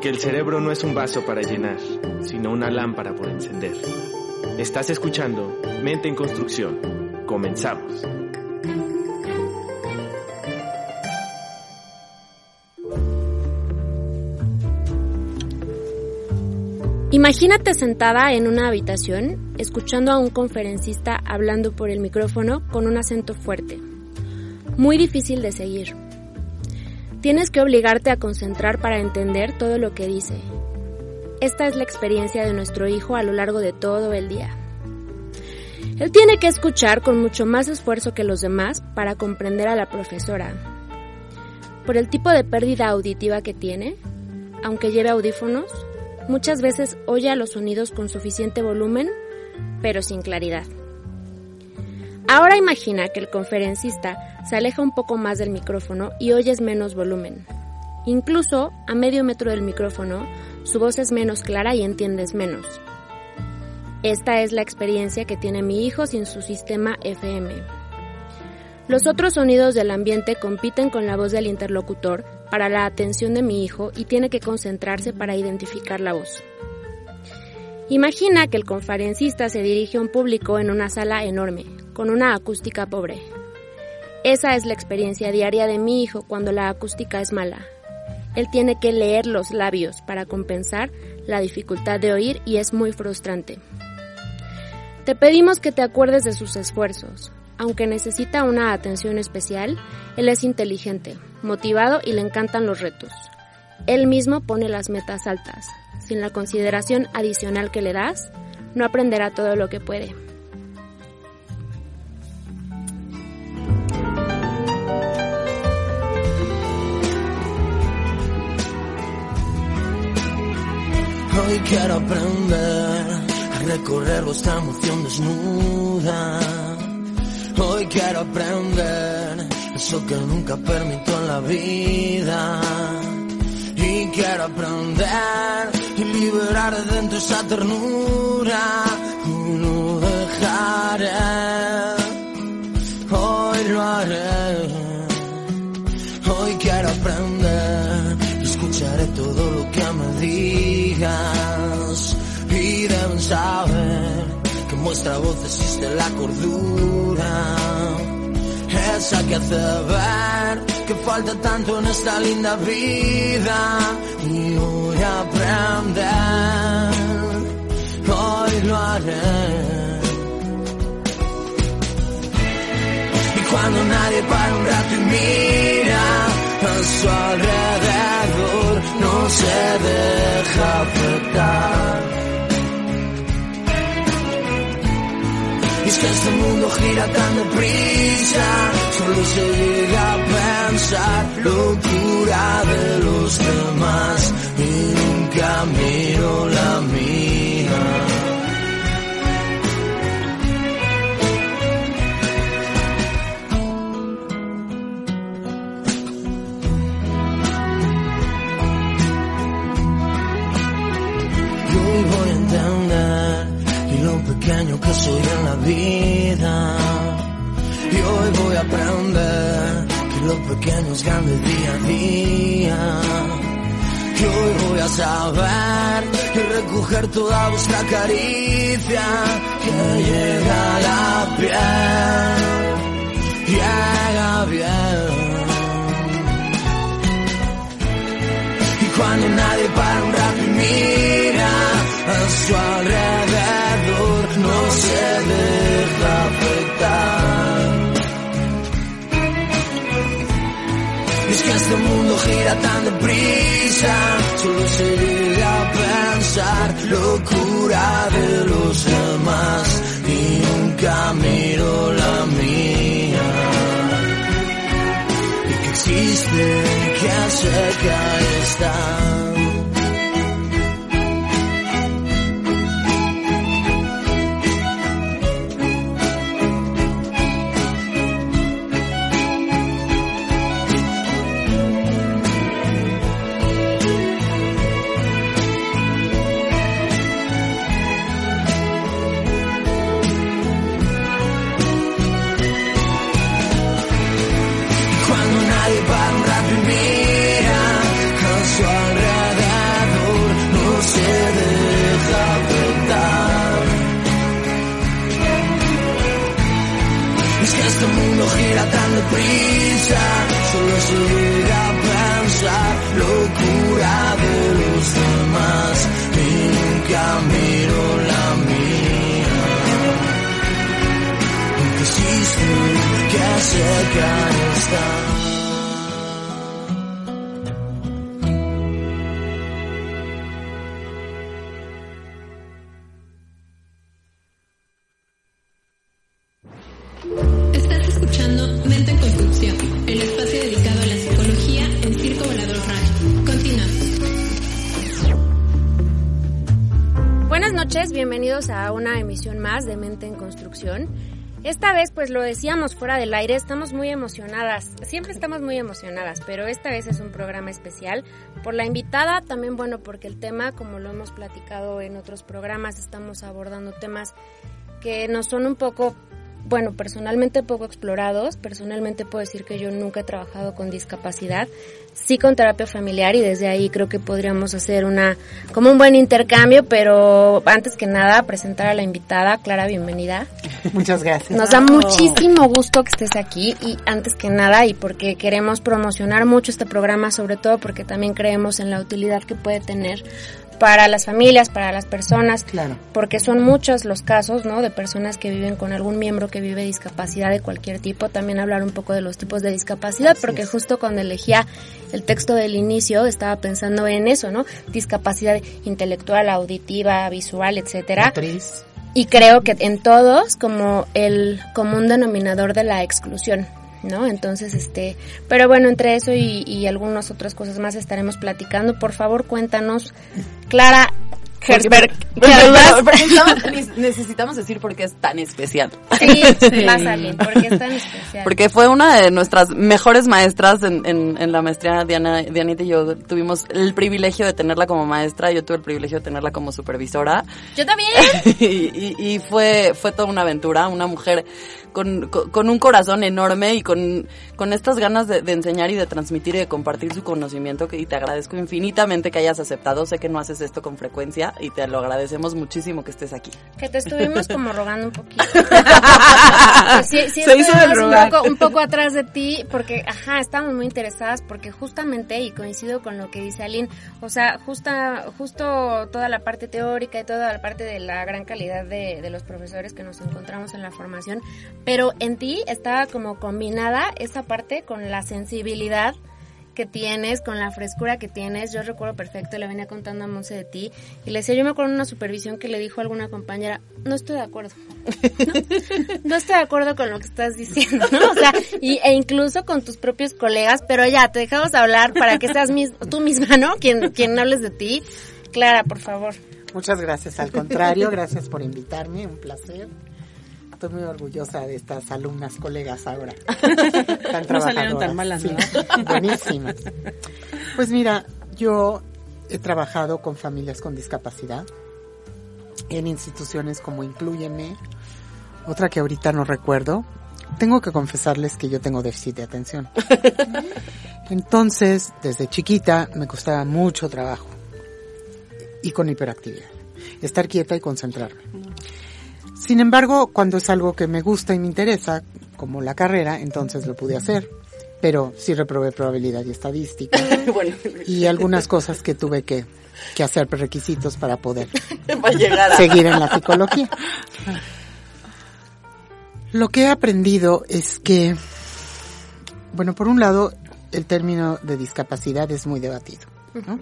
Que el cerebro no es un vaso para llenar, sino una lámpara por encender. Estás escuchando Mente en Construcción. Comenzamos. Imagínate sentada en una habitación, escuchando a un conferencista hablando por el micrófono con un acento fuerte. Muy difícil de seguir. Tienes que obligarte a concentrar para entender todo lo que dice. Esta es la experiencia de nuestro hijo a lo largo de todo el día. Él tiene que escuchar con mucho más esfuerzo que los demás para comprender a la profesora. Por el tipo de pérdida auditiva que tiene, aunque lleve audífonos, Muchas veces oye a los sonidos con suficiente volumen, pero sin claridad. Ahora imagina que el conferencista se aleja un poco más del micrófono y oyes menos volumen. Incluso a medio metro del micrófono, su voz es menos clara y entiendes menos. Esta es la experiencia que tiene mi hijo sin su sistema FM. Los otros sonidos del ambiente compiten con la voz del interlocutor para la atención de mi hijo y tiene que concentrarse para identificar la voz. Imagina que el conferencista se dirige a un público en una sala enorme, con una acústica pobre. Esa es la experiencia diaria de mi hijo cuando la acústica es mala. Él tiene que leer los labios para compensar la dificultad de oír y es muy frustrante. Te pedimos que te acuerdes de sus esfuerzos, aunque necesita una atención especial, él es inteligente, motivado y le encantan los retos. Él mismo pone las metas altas. Sin la consideración adicional que le das, no aprenderá todo lo que puede. Hoy quiero aprender a recorrer vuestra emoción desnuda Hoy quiero aprender eso que nunca permito en la vida. Y quiero aprender y liberar de dentro esa ternura. Y no dejaré, hoy lo haré. Hoy quiero aprender y escucharé todo Y deben saber nuestra voz existe la cordura, esa que hace ver que falta tanto en esta linda vida y voy a aprender, hoy lo haré. Y cuando nadie para un rato y mira a su alrededor, no se deja afectar Es que este mundo gira tan deprisa, solo se llega a pensar. Locura de los demás. Y nunca miro la mía. Pequeño que soy en la vida. Y hoy voy a aprender que lo pequeño es grande día a día. Y hoy voy a saber y recoger toda vuestra caricia que llega a la piel. Llega bien. Y cuando nadie para un rato y mira a su alrededor no se deja afectar. es que este mundo gira tan deprisa, solo se llega a pensar locura de los demás y nunca miro la mía. Y que existe, que sé que está. Radio. Continuamos. Buenas noches, bienvenidos a una emisión más de Mente en Construcción. Esta vez, pues lo decíamos fuera del aire, estamos muy emocionadas. Siempre estamos muy emocionadas, pero esta vez es un programa especial por la invitada, también bueno porque el tema, como lo hemos platicado en otros programas, estamos abordando temas que nos son un poco bueno, personalmente poco explorados. Personalmente puedo decir que yo nunca he trabajado con discapacidad, sí con terapia familiar y desde ahí creo que podríamos hacer una como un buen intercambio, pero antes que nada presentar a la invitada, Clara, bienvenida. Muchas gracias. Nos da muchísimo gusto que estés aquí y antes que nada y porque queremos promocionar mucho este programa, sobre todo porque también creemos en la utilidad que puede tener para las familias, para las personas, Claro. porque son muchos los casos, ¿no? De personas que viven con algún miembro que vive discapacidad de cualquier tipo. También hablar un poco de los tipos de discapacidad, Así porque es. justo cuando elegía el texto del inicio estaba pensando en eso, ¿no? Discapacidad intelectual, auditiva, visual, etcétera. Y creo que en todos como el común denominador de la exclusión, ¿no? Entonces, este, pero bueno, entre eso y, y algunas otras cosas más estaremos platicando. Por favor, cuéntanos, Clara Herzberg. Necesitamos- necesitamos decir por qué es tan especial. Sí, a alguien, porque es tan especial. Porque fue una de nuestras mejores maestras en, en, en la maestría. Diana, Dianita y yo tuvimos el privilegio de tenerla como maestra. Yo tuve el privilegio de tenerla como supervisora. Yo también. y, y- y fue, fue toda una aventura. Una mujer con, con, un corazón enorme y con, con estas ganas de, de enseñar y de transmitir y de compartir su conocimiento. Que, y te agradezco infinitamente que hayas aceptado. Sé que no haces esto con frecuencia y te lo agradecemos muchísimo que estés aquí. Que te estuvimos como rogando un poquito. Sí, sí Se hizo del un poco, un poco atrás de ti, porque, ajá, estábamos muy interesadas, porque justamente, y coincido con lo que dice Aline, o sea, justa, justo toda la parte teórica y toda la parte de la gran calidad de, de los profesores que nos encontramos en la formación, pero en ti estaba como combinada esa parte con la sensibilidad que tienes, con la frescura que tienes. Yo recuerdo perfecto, le venía contando a Monse de ti y le decía, yo me acuerdo en una supervisión que le dijo a alguna compañera, no estoy de acuerdo. No, no estoy de acuerdo con lo que estás diciendo, ¿no? O sea, y, e incluso con tus propios colegas, pero ya, te dejamos hablar para que seas mis, tú misma, ¿no? Quien, quien hables de ti. Clara, por favor. Muchas gracias. Al contrario, gracias por invitarme. Un placer. Estoy muy orgullosa de estas alumnas, colegas ahora. Tan No salieron tan malas, Sí, buenísimas. Pues mira, yo he trabajado con familias con discapacidad en instituciones como Incluyeme, otra que ahorita no recuerdo. Tengo que confesarles que yo tengo déficit de atención. Entonces, desde chiquita me costaba mucho trabajo y con hiperactividad. Estar quieta y concentrarme. Sin embargo, cuando es algo que me gusta y me interesa, como la carrera, entonces lo pude hacer. Pero sí reprobé probabilidad y estadística bueno, y algunas cosas que tuve que, que hacer requisitos para poder llegar a... seguir en la psicología. Lo que he aprendido es que, bueno, por un lado, el término de discapacidad es muy debatido, ¿no?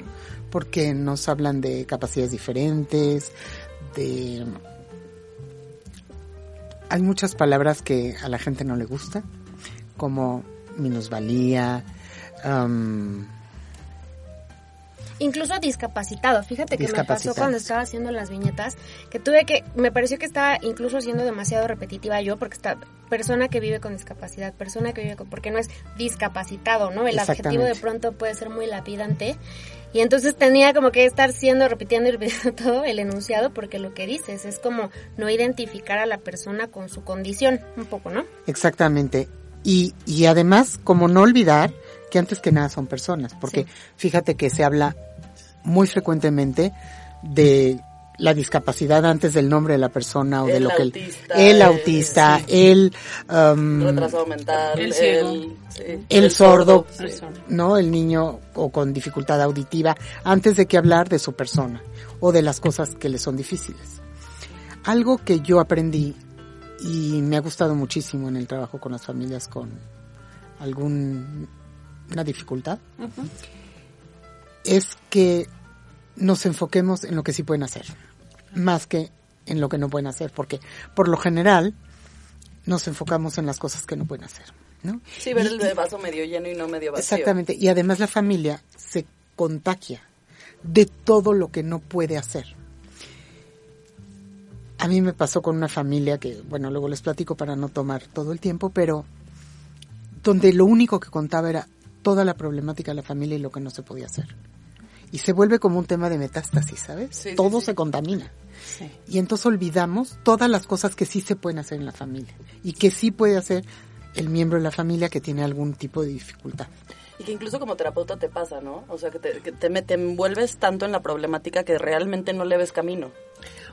Porque nos hablan de capacidades diferentes, de... Hay muchas palabras que a la gente no le gusta, como minusvalía, am, Incluso discapacitado. Fíjate que me pasó cuando estaba haciendo las viñetas, que tuve que, me pareció que estaba incluso siendo demasiado repetitiva yo, porque está persona que vive con discapacidad, persona que vive con, porque no es discapacitado, ¿no? El adjetivo de pronto puede ser muy lapidante. Y entonces tenía como que estar siendo, repitiendo y repitiendo todo el enunciado, porque lo que dices es como no identificar a la persona con su condición, un poco, ¿no? Exactamente. Y, y además, como no olvidar que antes que nada son personas, porque Sí. fíjate que se habla muy frecuentemente de la discapacidad antes del nombre de la persona o de lo que autista, el el- autista, el um, retrasado mental, El ciego. sí, El sordo. El sordo. no el niño o con dificultad auditiva antes de que hablar de su persona o de las cosas que le son difíciles. Algo que yo aprendí y me ha gustado muchísimo en el trabajo con las familias con alguna dificultad, es que nos enfoquemos en lo que sí pueden hacer, más que en lo que no pueden hacer, porque por lo general nos enfocamos en las cosas que no pueden hacer. ¿no? Sí, ver el vaso medio lleno y no medio vacío. Exactamente, y además la familia se contagia de todo lo que no puede hacer. A mí me pasó con una familia que, bueno, luego les platico para no tomar todo el tiempo, pero donde lo único que contaba era toda la problemática de la familia y lo que no se podía hacer. Y se vuelve como un tema de metástasis, ¿sabes? Sí, todo sí. se contamina. Y entonces olvidamos todas las cosas que sí se pueden hacer en la familia y que sí puede hacer el miembro de la familia que tiene algún tipo de dificultad. Y que incluso como terapeuta te pasa, ¿no? O sea, que te, que te, te envuelves tanto en la problemática que realmente no le ves camino.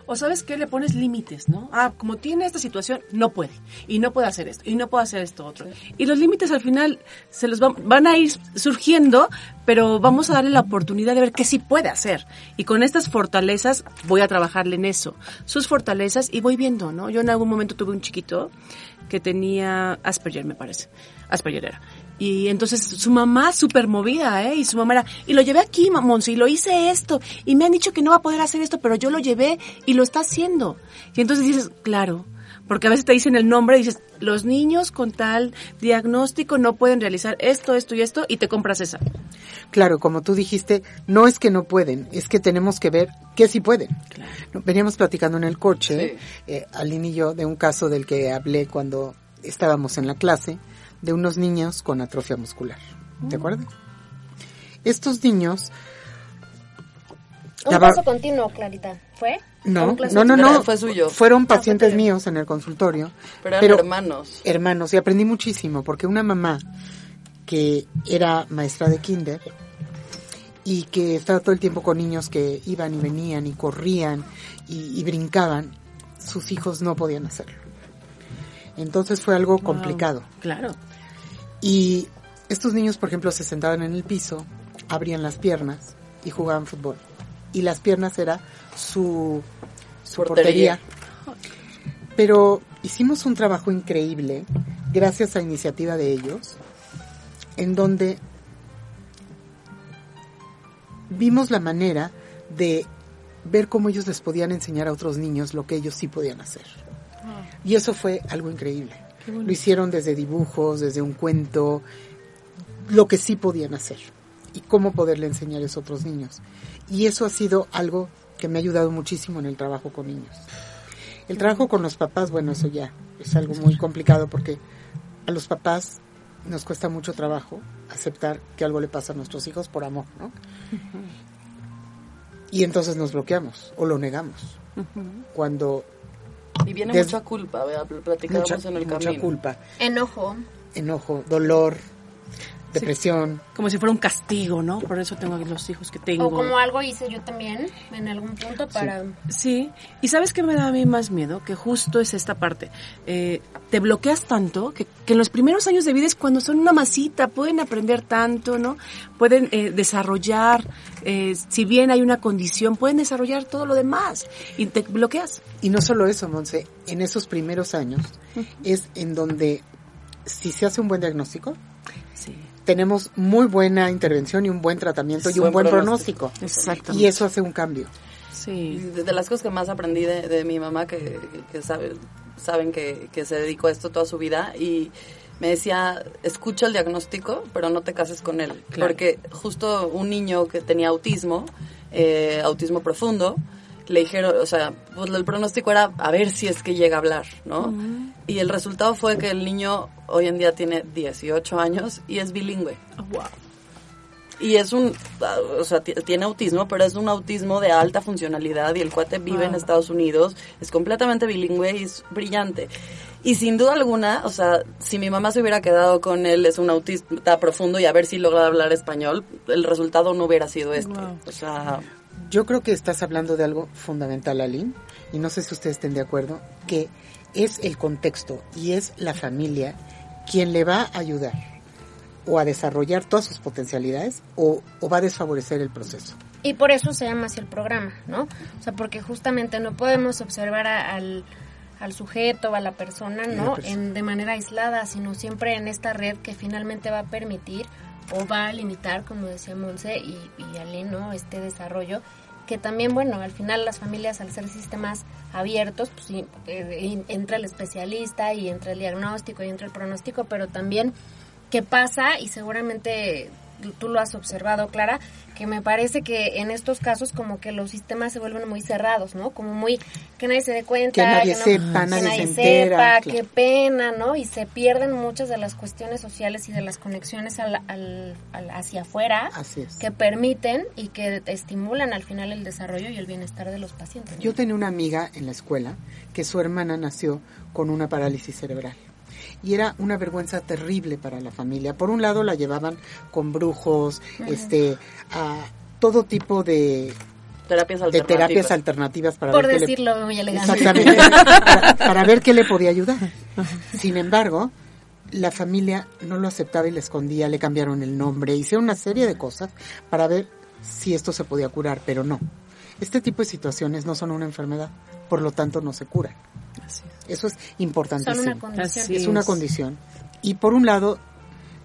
O sabes qué, le pones límites, ¿no? Ah, como tiene esta situación, no puede. Y no puede hacer esto. Y no puede hacer esto otro. Y los límites al final se los van, van a ir surgiendo, pero vamos a darle la oportunidad de ver qué sí puede hacer. Y con estas fortalezas voy a trabajarle en eso. Sus fortalezas y voy viendo, ¿no? Yo en algún momento tuve un chiquito que tenía Asperger, me parece. Asperger era. Y entonces su mamá súper movida, ¿eh? Y su mamá era, y lo llevé aquí, Monse, y lo hice esto, y me han dicho que no va a poder hacer esto, pero yo lo llevé y lo está haciendo. Y entonces dices, claro, porque a veces te dicen el nombre y dices, los niños con tal diagnóstico no pueden realizar esto, esto y esto, y te compras esa. Claro, como tú dijiste, no es que no pueden, es que tenemos que ver que sí pueden. Veníamos platicando en el coche, eh, Aline y yo, de un caso del que hablé cuando estábamos en la clase, de unos niños con atrofia muscular. ¿Te acuerdas? Estos niños... Un caso continuo, Clarita. ¿Fue? No, no, no, no. fue suyo. Fueron Ah, pacientes míos en el consultorio. Pero eran hermanos. Hermanos, y aprendí muchísimo, porque una mamá que era maestra de kinder y que estaba todo el tiempo con niños que iban y venían y corrían y, y brincaban, sus hijos no podían hacerlo. Entonces fue algo complicado. Claro. Y estos niños, por ejemplo, se sentaban en el piso, abrían las piernas y jugaban fútbol. Y las piernas era su, su Portería. portería. Pero hicimos un trabajo increíble, gracias a iniciativa de ellos, en donde vimos la manera de ver cómo ellos les podían enseñar a otros niños lo que ellos sí podían hacer. Y eso fue algo increíble. Lo hicieron desde dibujos, desde un cuento, lo que sí podían hacer y cómo poderle enseñar a otros niños. Y eso ha sido algo que me ha ayudado muchísimo en el trabajo con niños. El trabajo con los papás, bueno, eso ya es algo muy complicado porque a los papás nos cuesta mucho trabajo aceptar que algo le pasa a nuestros hijos por amor, ¿no? Y entonces nos bloqueamos o lo negamos. Cuando Y viene Des- mucha culpa, pl- platicábamos mucha, en el mucha camino. culpa, Enojo. enojo, dolor, depresión. Como si fuera un castigo, ¿no? Por eso tengo los hijos que tengo. O como algo hice yo también en algún punto para... Sí, y ¿sabes qué me da a mí más miedo? Que justo es esta parte. Eh, te bloqueas tanto que, que en los primeros años de vida es cuando son una masita, pueden aprender tanto, ¿no? Pueden eh, desarrollar, eh, si bien hay una condición, pueden desarrollar todo lo demás y te bloqueas. Y no solo eso, Monse, en esos primeros años es en donde si se hace un buen diagnóstico, Sí, tenemos muy buena intervención y un buen tratamiento y un Buen buen pronóstico. exactamente. Y eso hace un cambio. Sí, De, de las cosas que más aprendí de, de mi mamá, que, que sabe- saben que, que se dedicó a esto toda su vida, y me decía, escucha el diagnóstico, pero no te cases con él. Claro. Porque justo un niño que tenía autismo, eh, autismo profundo, le dijeron, o sea, pues el pronóstico era a ver si es que llega a hablar, ¿no? Y el resultado fue que el niño hoy en día tiene 18 años y es bilingüe. wow. Y es un, ah, o sea, ti- tiene autismo, pero es un autismo de alta funcionalidad y el cuate vive en Wow. Estados Unidos, es completamente bilingüe y es brillante. Y sin duda alguna, o sea, si mi mamá se hubiera quedado con él, es un autista profundo y a ver si logra hablar español, el resultado no hubiera sido este. Wow. O sea, Yo creo que estás hablando de algo fundamental, Aline, y no sé si ustedes estén de acuerdo, que es el contexto y es la familia quien le va a ayudar o a desarrollar todas sus potencialidades o, o va a desfavorecer el proceso. Y por eso se llama así el programa, ¿no? O sea, porque justamente no podemos observar a- al, al sujeto, a la persona, la ¿no? persona. En, de manera aislada, sino siempre en esta red que finalmente va a permitir o va a limitar, como decía Monse y, y Ale, ¿no? Este desarrollo que también, bueno, al final las familias al ser sistemas abiertos, pues eh, y- entra el especialista y entra el diagnóstico y entra el pronóstico, pero también qué pasa y seguramente tú lo has observado, Clara, que me parece que en estos casos como que los sistemas se vuelven muy cerrados, ¿no? Como muy que nadie se dé cuenta, Que nadie no- sepa, que nadie se sepa, qué pena, ¿no? Y se pierden muchas de las cuestiones sociales y de las conexiones al, al- al- hacia afuera Así es. que permiten y que estimulan al final el desarrollo y el bienestar de los pacientes. ¿no? Yo tenía una amiga en la escuela que su hermana nació con una parálisis cerebral. Y era una vergüenza terrible para la familia. Por un lado la llevaban con brujos, este, a todo tipo de, Terapias de alternativas. terapias alternativas para Por ver qué le- decirlo muy elegante. Exactamente. para, para ver qué le podía ayudar. Sin embargo, la familia no lo aceptaba y le escondía, le cambiaron el nombre, hicieron una serie de cosas para ver si esto se podía curar, pero no. Este tipo de situaciones no son una enfermedad, por lo tanto no se curan. Eso es Son importantísimo. una condición. Así es una condición. Y por un lado,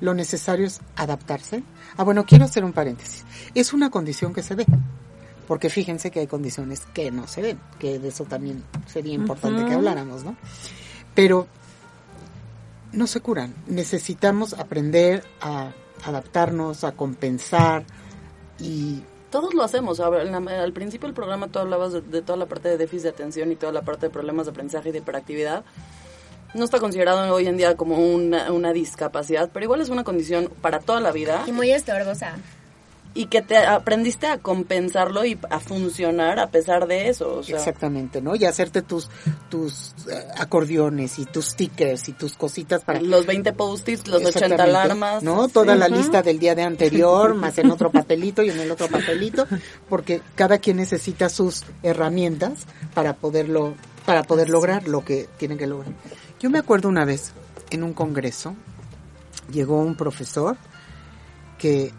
lo necesario es adaptarse. Ah, bueno, quiero hacer un paréntesis. Es una condición que se ve. Porque fíjense que hay condiciones que no se ven, que de eso también sería importante que habláramos, ¿no? Pero no se curan. Necesitamos aprender a adaptarnos, a compensar y Todos lo hacemos. Al principio del programa tú hablabas de, de toda la parte de déficit de atención y toda la parte de problemas de aprendizaje y de hiperactividad. No está considerado hoy en día como una, una discapacidad, pero igual es una condición para toda la vida Y muy estorbosa. Y que te aprendiste a compensarlo y a funcionar a pesar de eso. O sea, exactamente, ¿no? Y hacerte tus tus eh, acordeones y tus stickers y tus cositas para los 20 post-its, los 80 Exactamente, alarmas. ¿no? Toda Sí. la lista del día de anterior, más en otro papelito y en el otro papelito, porque cada quien necesita sus herramientas para poderlo, para poder lograr lo que tienen que lograr. Yo me acuerdo una vez en un congreso, llegó un profesor que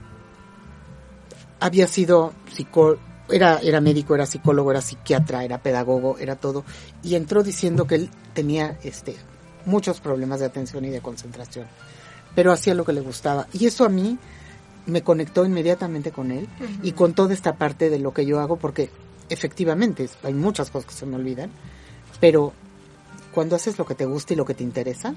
había sido psicó era, era médico, era psicólogo, era psiquiatra, era pedagogo, era todo, y entró diciendo que él tenía este muchos problemas de atención y de concentración, pero hacía lo que le gustaba. Y eso a mí me conectó inmediatamente con él y con toda esta parte de lo que yo hago, porque efectivamente hay muchas cosas que se me olvidan, pero cuando haces lo que te gusta y lo que te interesa,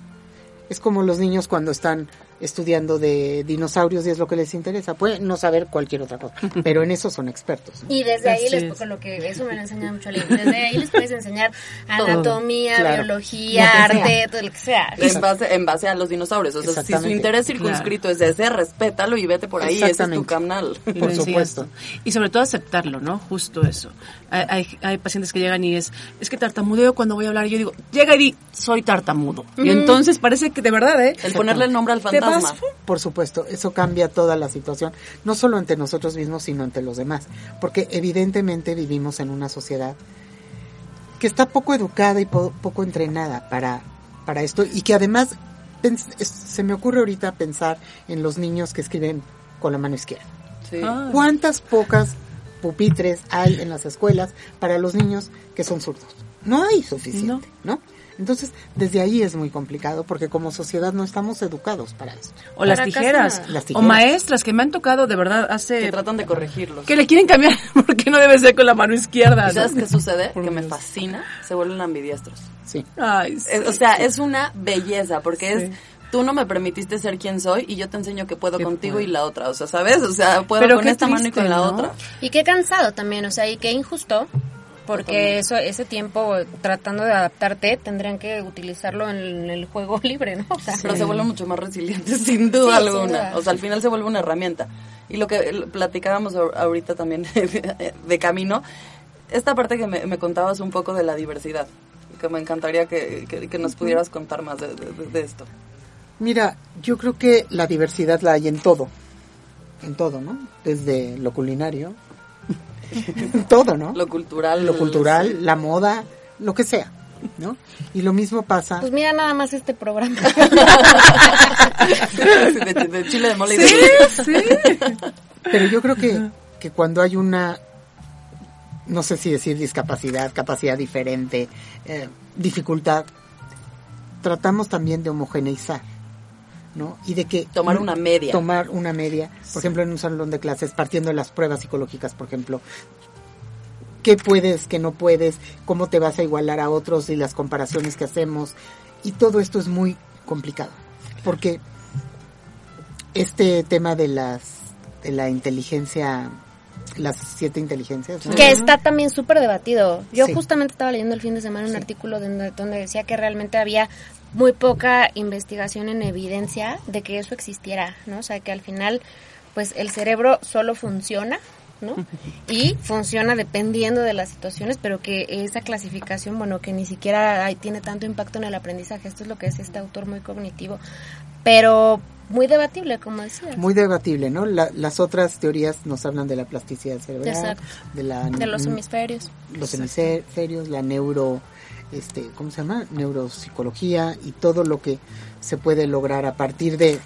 es como los niños cuando están estudiando de dinosaurios y es lo que les interesa. Pueden no saber cualquier otra cosa, pero en eso son expertos. ¿no? Y desde ahí Así les es. con lo que eso me lo enseña mucho Lili. Desde ahí les puedes enseñar anatomía, Claro. biología, arte, todo lo que sea. En base, en base a los dinosaurios. O sea, si su interés circunscrito es ese, respétalo y vete por ahí. Ese es tu canal. Por supuesto. Y sobre todo aceptarlo, ¿no? Justo eso. Hay, hay, hay pacientes que llegan y es, es que tartamudeo cuando voy a hablar. Y yo digo, llega y di, soy tartamudo. Y entonces parece que de verdad, ¿eh? El ponerle el nombre al Te fantasma. Por supuesto, eso cambia toda la situación, no solo ante nosotros mismos, sino ante los demás, porque evidentemente vivimos en una sociedad que está poco educada y po- poco entrenada para, para esto y que además se me ocurre ahorita pensar en los niños que escriben con la mano izquierda. Sí. Ah. ¿Cuántas pocas pupitres hay en las escuelas para los niños que son zurdos? No hay suficiente, ¿no? Entonces, desde ahí es muy complicado porque como sociedad no estamos educados para eso. O las tijeras. Las O tijeras. maestras que me han tocado de verdad hace... Que tratan de corregirlos. Que le quieren cambiar porque no debe ser con la mano izquierda. ¿Y sabes ¿no? qué sucede? Por que me fascina. Se vuelven ambidiestros. Sí. Ay, sí. Es- o sea, es una belleza porque Sí. es... Tú no me permitiste ser quien soy y yo te enseño que puedo contigo y la otra. O sea, ¿sabes? O sea, puedo Pero con esta mano y con la ¿no? otra. Y qué cansado también, o sea, y qué injusto, porque eso ese tiempo tratando de adaptarte tendrían que utilizarlo en el juego libre, ¿no? O sea, Pero se vuelven mucho más resilientes, sin duda Sí, sin alguna. duda. O sea, al final se vuelve una herramienta. Y lo que platicábamos ahor- ahorita también de camino, esta parte que me, me contabas un poco de la diversidad, que me encantaría que, que- que nos pudieras contar más de, de- de esto. Mira, yo creo que la diversidad la hay en todo. En todo, ¿no? Desde lo culinario. todo, ¿no? Lo cultural. Lo cultural, la moda, lo que sea, ¿no? Y lo mismo pasa. pues mira nada más este programa. de, de chile de mole y de Pero yo creo que, que cuando hay una, no sé si decir discapacidad, capacidad diferente, eh, dificultad, tratamos también de homogeneizar, ¿no? Y de que... Tomar una media. Tomar una media, por ejemplo, en un salón de clases, partiendo de las pruebas psicológicas, por ejemplo. ¿Qué puedes, qué no puedes? ¿Cómo te vas a igualar a otros y las comparaciones que hacemos? Y todo esto es muy complicado, porque este tema de las de la inteligencia las siete inteligencias ¿no? Que está también súper debatido. Yo Sí. justamente estaba leyendo el fin de semana un artículo donde, donde decía que realmente había muy poca investigación en evidencia de que eso existiera, ¿no? O sea, que al final, pues el cerebro solo funciona, ¿no? Y funciona dependiendo de las situaciones, pero que esa clasificación, bueno, que ni siquiera hay- tiene tanto impacto en el aprendizaje. Esto es lo que es este autor muy cognitivo, pero muy debatible, como decía. muy debatible no La- las otras teorías nos hablan de la plasticidad cerebral Exacto. de la de los hemisferios. los hemisferios la neuro este cómo se llama neuropsicología y todo lo que se puede lograr a partir de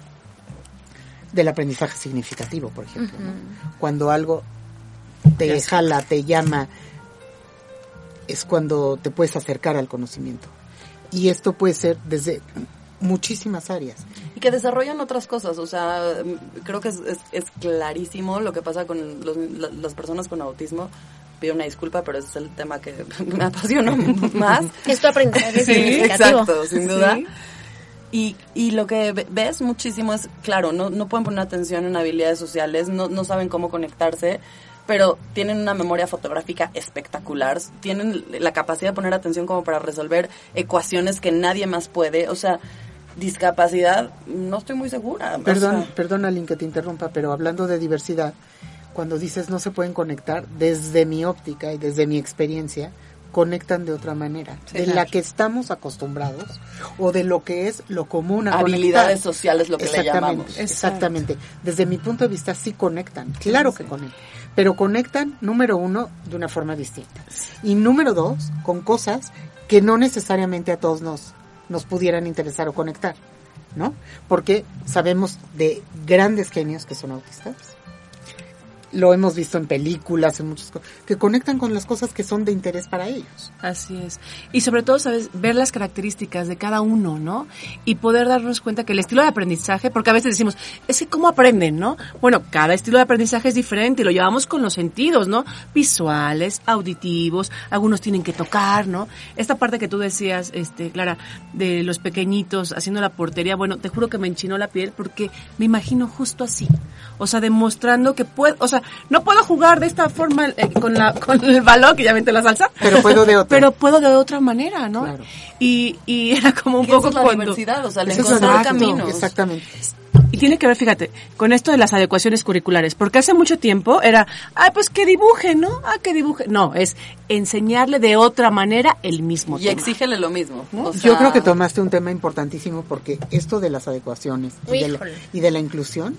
del aprendizaje significativo por ejemplo ¿no? cuando algo te jala te llama es cuando te puedes acercar al conocimiento. Y esto puede ser desde muchísimas áreas. Y que desarrollan otras cosas, o sea, mm, creo que es, es- es clarísimo lo que pasa con los- la- las personas con autismo. Pido una disculpa, pero ese es el tema que me apasiona más. Es tu aprendizaje Sí, significativo. exacto, sin duda. Sí. Y, y lo que ve- ves muchísimo es, claro, no, no pueden poner atención en habilidades sociales, no, no saben cómo conectarse, pero tienen una memoria fotográfica espectacular, tienen la capacidad de poner atención como para resolver ecuaciones que nadie más puede, o sea, discapacidad, no estoy muy segura. o Perdón, sea, perdón, Aline, que te interrumpa, pero hablando de diversidad, cuando dices no se pueden conectar, desde mi óptica y desde mi experiencia, conectan de otra manera, Sí, de claro. la que estamos acostumbrados o de lo que es lo común a Habilidades conectar. sociales, lo que le exactamente, llamamos. Exactamente. Desde mi punto de vista sí conectan, claro que conectan, pero conectan, número uno, de una forma distinta. Y número dos, con cosas que no necesariamente a todos nos, nos pudieran interesar o conectar, ¿no? Porque sabemos de grandes genios que son autistas. Lo hemos visto en películas, en muchas cosas, que conectan con las cosas que son de interés para ellos. Así es. Y sobre todo, ¿sabes? Ver las características de cada uno, ¿no? Y poder darnos cuenta que el estilo de aprendizaje, porque a veces decimos, es que cómo aprenden, ¿no? Bueno, cada estilo de aprendizaje es diferente y lo llevamos con los sentidos, ¿no? Visuales, auditivos, algunos tienen que tocar, ¿no? Esta parte que tú decías, este, Clara, de los pequeñitos haciendo la portería, bueno, te juro que me enchinó la piel porque me imagino justo así. O sea, demostrando que puedo, o sea, no puedo jugar de esta forma eh, con la, con el balón, que ya mete la salsa. Pero puedo de otra. Pero puedo de otra manera, ¿no? Claro. Y, y era como un Y esa poco es la cuando... diversidad, o sea, el encontrar caminos. Exactamente. Y tiene que ver, fíjate, con esto de las adecuaciones curriculares, porque hace mucho tiempo era, ah, pues que dibuje, ¿no? Ah, que dibuje. No, es enseñarle de otra manera el mismo Y tema. exígele lo mismo. o Yo creo que tomaste un tema importantísimo porque esto de las adecuaciones y de, la, Híjole. y de la inclusión,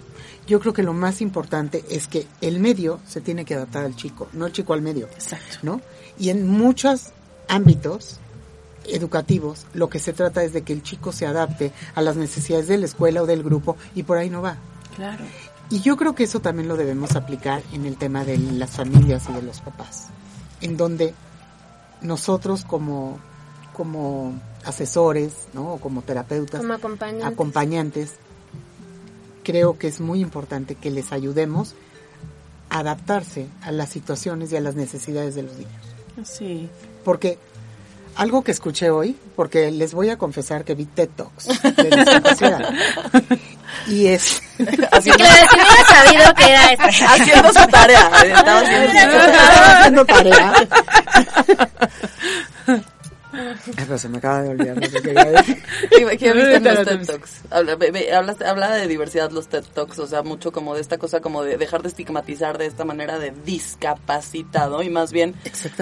yo creo que lo más importante es que el medio se tiene que adaptar al chico, no el chico al medio. Exacto. ¿no? Y en muchos ámbitos educativos, lo que se trata es de que el chico se adapte a las necesidades de la escuela o del grupo y por ahí no va. Claro. Y yo creo que eso también lo debemos aplicar en el tema de las familias y de los papás, en donde nosotros como, como asesores, ¿no? O como terapeutas, Como acompañantes. acompañantes, creo que es muy importante que les ayudemos a adaptarse a las situaciones y a las necesidades de los niños. Sí. Porque algo que escuché hoy, porque les voy a confesar que vi TED Talks de discapacidad. y es Así que si hubiera sabido que era esto. Haciendo su tarea. estaba haciendo haciendo tarea. Se me acaba de olvidar lo que quería decir. ¿Qué, qué viste en los TED Talks? Habla, ve- ve- hablas- habla de diversidad los TED Talks, o sea, mucho como de esta cosa, como de dejar de estigmatizar de esta manera de discapacitado y más bien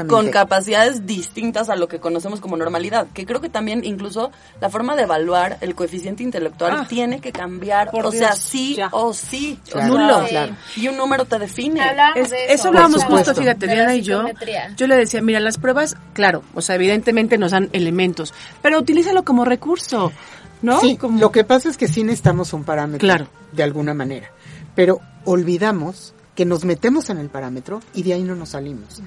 con capacidades distintas a lo que conocemos como normalidad. Que creo que también incluso la forma de evaluar el coeficiente intelectual Ah. tiene que cambiar, Por o sea, Dios, sí ya. o sí. O Claro, sea, Sí. claro. Y un número te define. Es- de eso eso. hablábamos justo, fíjate, Diana y yo. Yo le decía, mira, las pruebas, claro, o sea, evidentemente nos dan elementos, pero utilízalo como recurso, ¿no? Sí, Como- lo que pasa es que sí necesitamos un parámetro Claro. de alguna manera, pero olvidamos que nos metemos en el parámetro y de ahí no nos salimos.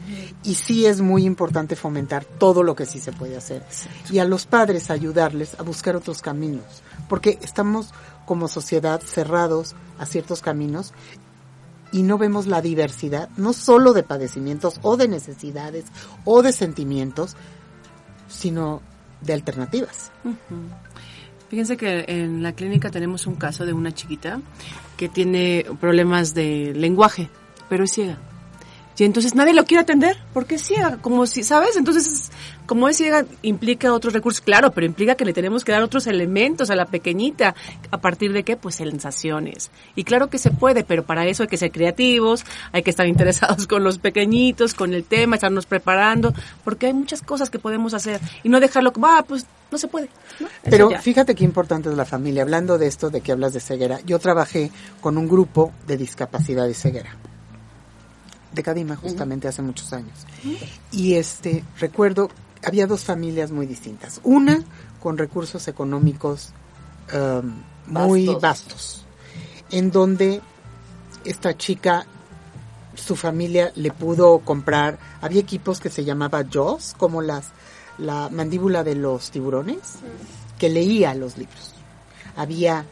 Y sí es muy importante fomentar todo lo que sí se puede hacer. Y a los padres ayudarles a buscar otros caminos, porque estamos como sociedad cerrados a ciertos caminos y no vemos la diversidad, no solo de padecimientos o de necesidades o de sentimientos, sino de alternativas. Fíjense que en la clínica tenemos un caso de una chiquita que tiene problemas de lenguaje, pero es ciega. Y entonces nadie lo quiere atender porque es ciega, como si, ¿sabes? Entonces, como es ciega, implica otros recursos, claro, pero implica que le tenemos que dar otros elementos a la pequeñita. ¿A partir de qué? Pues sensaciones. Y claro que se puede, pero para eso hay que ser creativos, hay que estar interesados con los pequeñitos, con el tema, estarnos preparando, porque hay muchas cosas que podemos hacer y no dejarlo como, ah, pues no se puede. Pero fíjate qué importante es la familia. Hablando de esto, de que hablas de ceguera, yo trabajé con un grupo de discapacidad y ceguera. De Cadima, justamente hace muchos años. Y este, recuerdo, había dos familias muy distintas. Una con recursos económicos um, muy Vastos. vastos, en donde esta chica, su familia le pudo comprar, había equipos que se llamaba JAWS, como las, la mandíbula de los tiburones, que leía los libros. Había,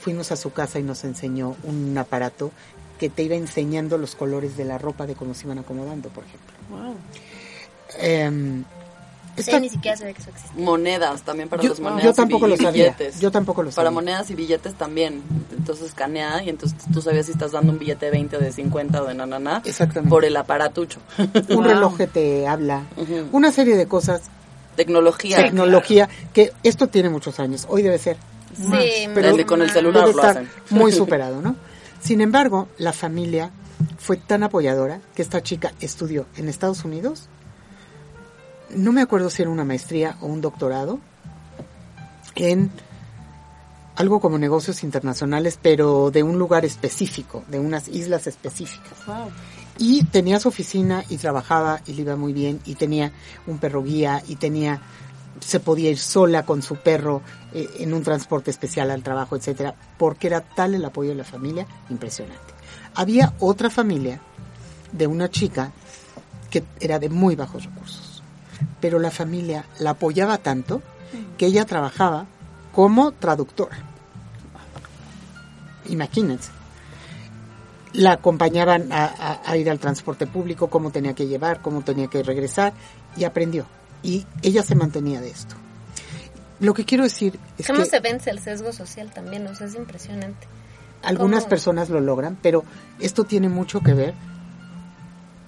fuimos a su casa y nos enseñó un aparato que te iba enseñando los colores de la ropa de cómo se iban acomodando, por ejemplo. Wow. Em, Ni siquiera sabía que eso existía. Monedas también para yo, las monedas. yo y tampoco bi- lo y sabía. billetes. Yo tampoco lo Para monedas y billetes también. Entonces escanea y entonces tú sabías si estás dando un billete de 20 o de 50 o de nananá. Exactamente. Por el aparatucho. Un Wow. reloj que te habla. Una serie de cosas, Tecnología. tecnología, que esto tiene muchos años. Hoy debe ser Sí, pero Desde con el celular debe lo estar hacen. muy superado, ¿no? Sin embargo, la familia fue tan apoyadora que esta chica estudió en Estados Unidos. No me acuerdo si era una maestría o un doctorado en algo como negocios internacionales, pero de un lugar específico, de unas islas específicas. Wow. Y tenía su oficina y trabajaba y le iba muy bien y tenía un perro guía y tenía se podía ir sola con su perro eh, en un transporte especial al trabajo, etcétera, porque era tal el apoyo de la familia impresionante. Había otra familia de una chica que era de muy bajos recursos, pero la familia la apoyaba tanto que ella trabajaba como traductora. Imagínense la acompañaban a, a- a ir al transporte público, cómo tenía que llevar, cómo tenía que regresar, y aprendió. Y ella se mantenía de esto. Lo que quiero decir es ¿Cómo que se vence el sesgo social también? O sea, es impresionante. algunas cómo? personas lo logran, pero esto tiene mucho que ver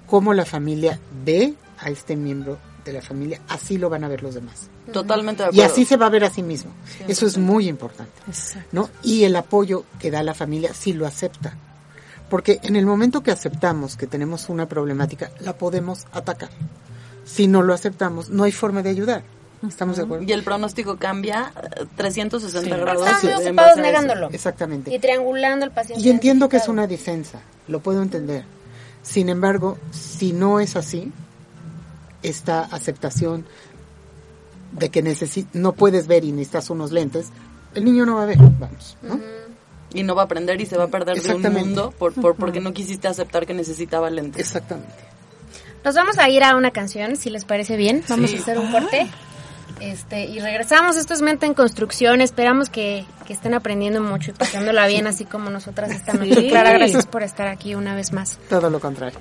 cómo la familia ve a este miembro de la familia, así lo van a ver los demás. Totalmente de Y acuerdo. así se va a ver a sí mismo. Eso es muy importante. Exacto. ¿no? Y el apoyo que da la familia sí lo acepta. Porque en el momento que aceptamos que tenemos una problemática, la podemos atacar. Si no lo aceptamos, no hay forma de ayudar. ¿Estamos de acuerdo? Y el pronóstico cambia eh, 360 Sí. grados. Base ocupados negándolo. Exactamente. Y triangulando al paciente. Y entiendo que es una defensa, lo puedo entender. Sin embargo, si no es así, esta aceptación de que necesi- no puedes ver y necesitas unos lentes, el niño no va a ver, vamos, ¿no? Y no va a aprender y se va a perder de un mundo por, por, porque no quisiste aceptar que necesitaba lentes. Exactamente. Nos vamos a ir a una canción, si les parece bien. Vamos a hacer un corte. Este, y regresamos. Esto es Mente en Construcción. Esperamos que, que estén aprendiendo mucho y pasándola bien, así como nosotras esta noche. Sí. Clara, gracias por estar aquí una vez más. Todo lo contrario.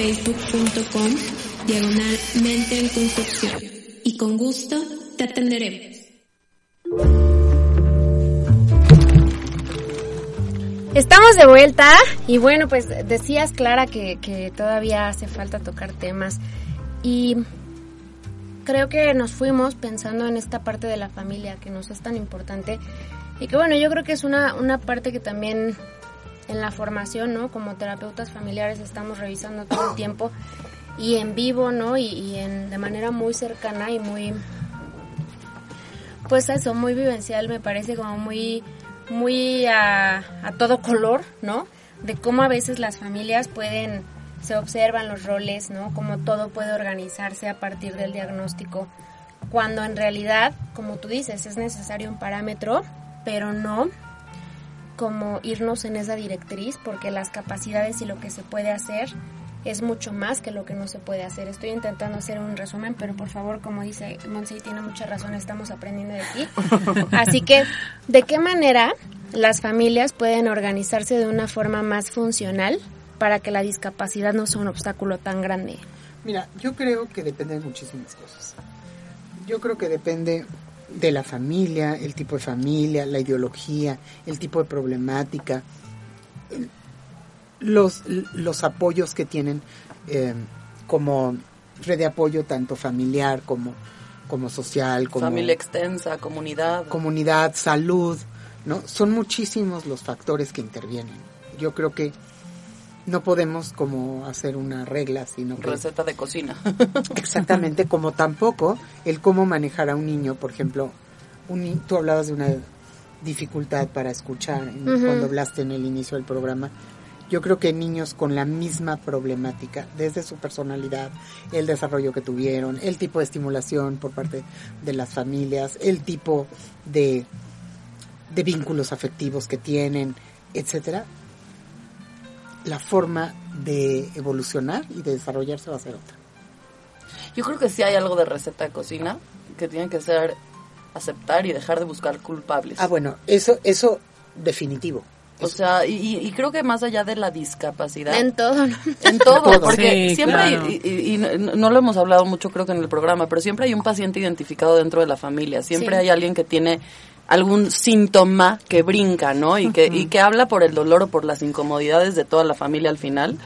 facebook.com diagonal mente en y con gusto te atenderemos. Estamos de vuelta y bueno, pues decías Clara que, que todavía hace falta tocar temas. Y creo que nos fuimos pensando en esta parte de la familia que nos es tan importante. Y que bueno, yo creo que es una, una parte que también en la formación, ¿no? Como terapeutas familiares estamos revisando todo el tiempo y en vivo, ¿no? Y, y en, de manera muy cercana y muy, pues eso, muy vivencial, me parece como muy, muy a, a todo color, ¿no? De cómo a veces las familias pueden, se observan los roles, ¿no? Cómo todo puede organizarse a partir del diagnóstico, cuando en realidad, como tú dices, es necesario un parámetro, pero no como irnos en esa directriz, porque las capacidades y lo que se puede hacer es mucho más que lo que no se puede hacer. Estoy intentando hacer un resumen, pero por favor, como dice Monse, tiene mucha razón, estamos aprendiendo de ti. Así que, ¿de qué manera las familias pueden organizarse de una forma más funcional para que la discapacidad no sea un obstáculo tan grande? Mira, yo creo que depende de muchísimas cosas. Yo creo que depende de la familia, el tipo de familia, la ideología, el tipo de problemática, los, los apoyos que tienen eh, como red de apoyo tanto familiar como, como social, como Familia extensa, comunidad. comunidad, salud, ¿no? Son muchísimos los factores que intervienen. Yo creo que no podemos como hacer una regla, sino que receta de cocina. exactamente como tampoco el cómo manejar a un niño, por ejemplo, un, tú hablabas de una dificultad para escuchar en- cuando hablaste en el inicio del programa. Yo creo que niños con la misma problemática, desde su personalidad, el desarrollo que tuvieron, el tipo de estimulación por parte de las familias, el tipo de, de vínculos afectivos que tienen, etcétera, la forma de evolucionar y de desarrollarse va a ser otra. Yo creo que sí hay algo de receta de cocina que tiene que ser aceptar y dejar de buscar culpables. Ah, bueno, eso, eso definitivo. O sea, y, y creo que más allá de la discapacidad. En todo, ¿no? En todo, porque Sí, siempre, claro. hay- y, y- y no no lo hemos hablado mucho creo que en el programa, pero siempre hay un paciente identificado dentro de la familia, siempre Sí. hay alguien que tiene algún síntoma que brinca, ¿no? Y que, y que habla por el dolor o por las incomodidades de toda la familia al final.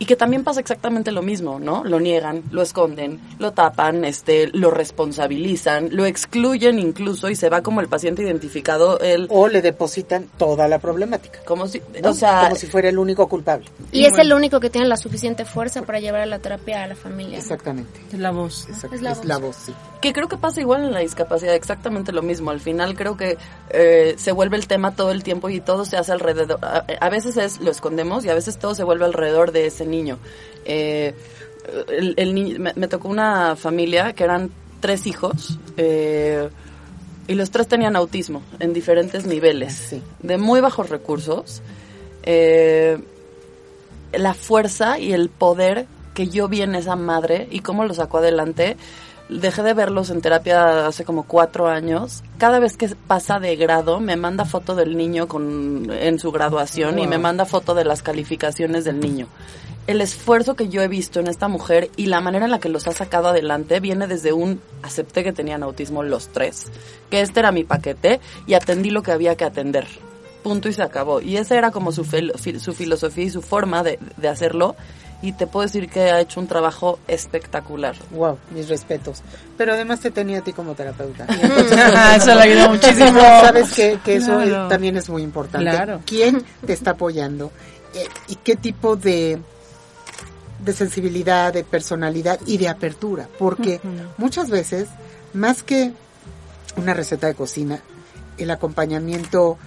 Y que también pasa exactamente lo mismo, ¿no? Lo niegan, lo esconden, lo tapan, este, lo responsabilizan, lo excluyen incluso y se va como el paciente identificado, el, O le depositan toda la problemática. como si, ¿no? o sea, como si fuera el único culpable. Y es el único que tiene la suficiente fuerza para llevar a la terapia a la familia. Exactamente. Es la voz. Exact- Es la es la voz. voz, sí. Que creo que pasa igual en la discapacidad, exactamente lo mismo. Al final creo que eh, se vuelve el tema todo el tiempo y todo se hace alrededor. A, a veces es lo escondemos y a veces todo se vuelve alrededor de ese niño. Eh, el, el ni- me, me tocó una familia que eran tres hijos eh, y los tres tenían autismo en diferentes niveles, Sí. de muy bajos recursos. Eh, la fuerza y el poder que yo vi en esa madre y cómo lo sacó adelante. Dejé de verlos en terapia hace como cuatro años. Cada vez que pasa de grado, me manda foto del niño con, en su graduación y me manda foto de las calificaciones del niño. El esfuerzo que yo he visto en esta mujer y la manera en la que los ha sacado adelante viene desde un acepté que tenían autismo los tres, que este era mi paquete y atendí lo que había que atender punto y se acabó. Y esa era como su, filosofía y su forma de, de hacerlo. Y te puedo decir que ha hecho un trabajo espectacular. Wow, mis respetos. Pero además te tenía a ti como terapeuta. Eso le ayudó muchísimo. Sabes que, que eso Claro. también es muy importante. Claro. ¿Quién te está apoyando? Eh, ¿Y qué tipo de, de sensibilidad, de personalidad y de apertura? Porque muchas veces, más que una receta de cocina, el acompañamiento,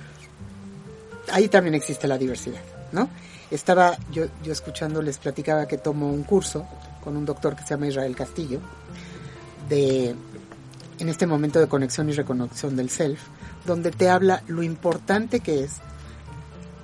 ahí también existe la diversidad, ¿no? Estaba yo, yo escuchando, les platicaba que tomo un curso con un doctor que se llama Israel Castillo, de en este momento de conexión y reconexión del self, donde te habla lo importante que es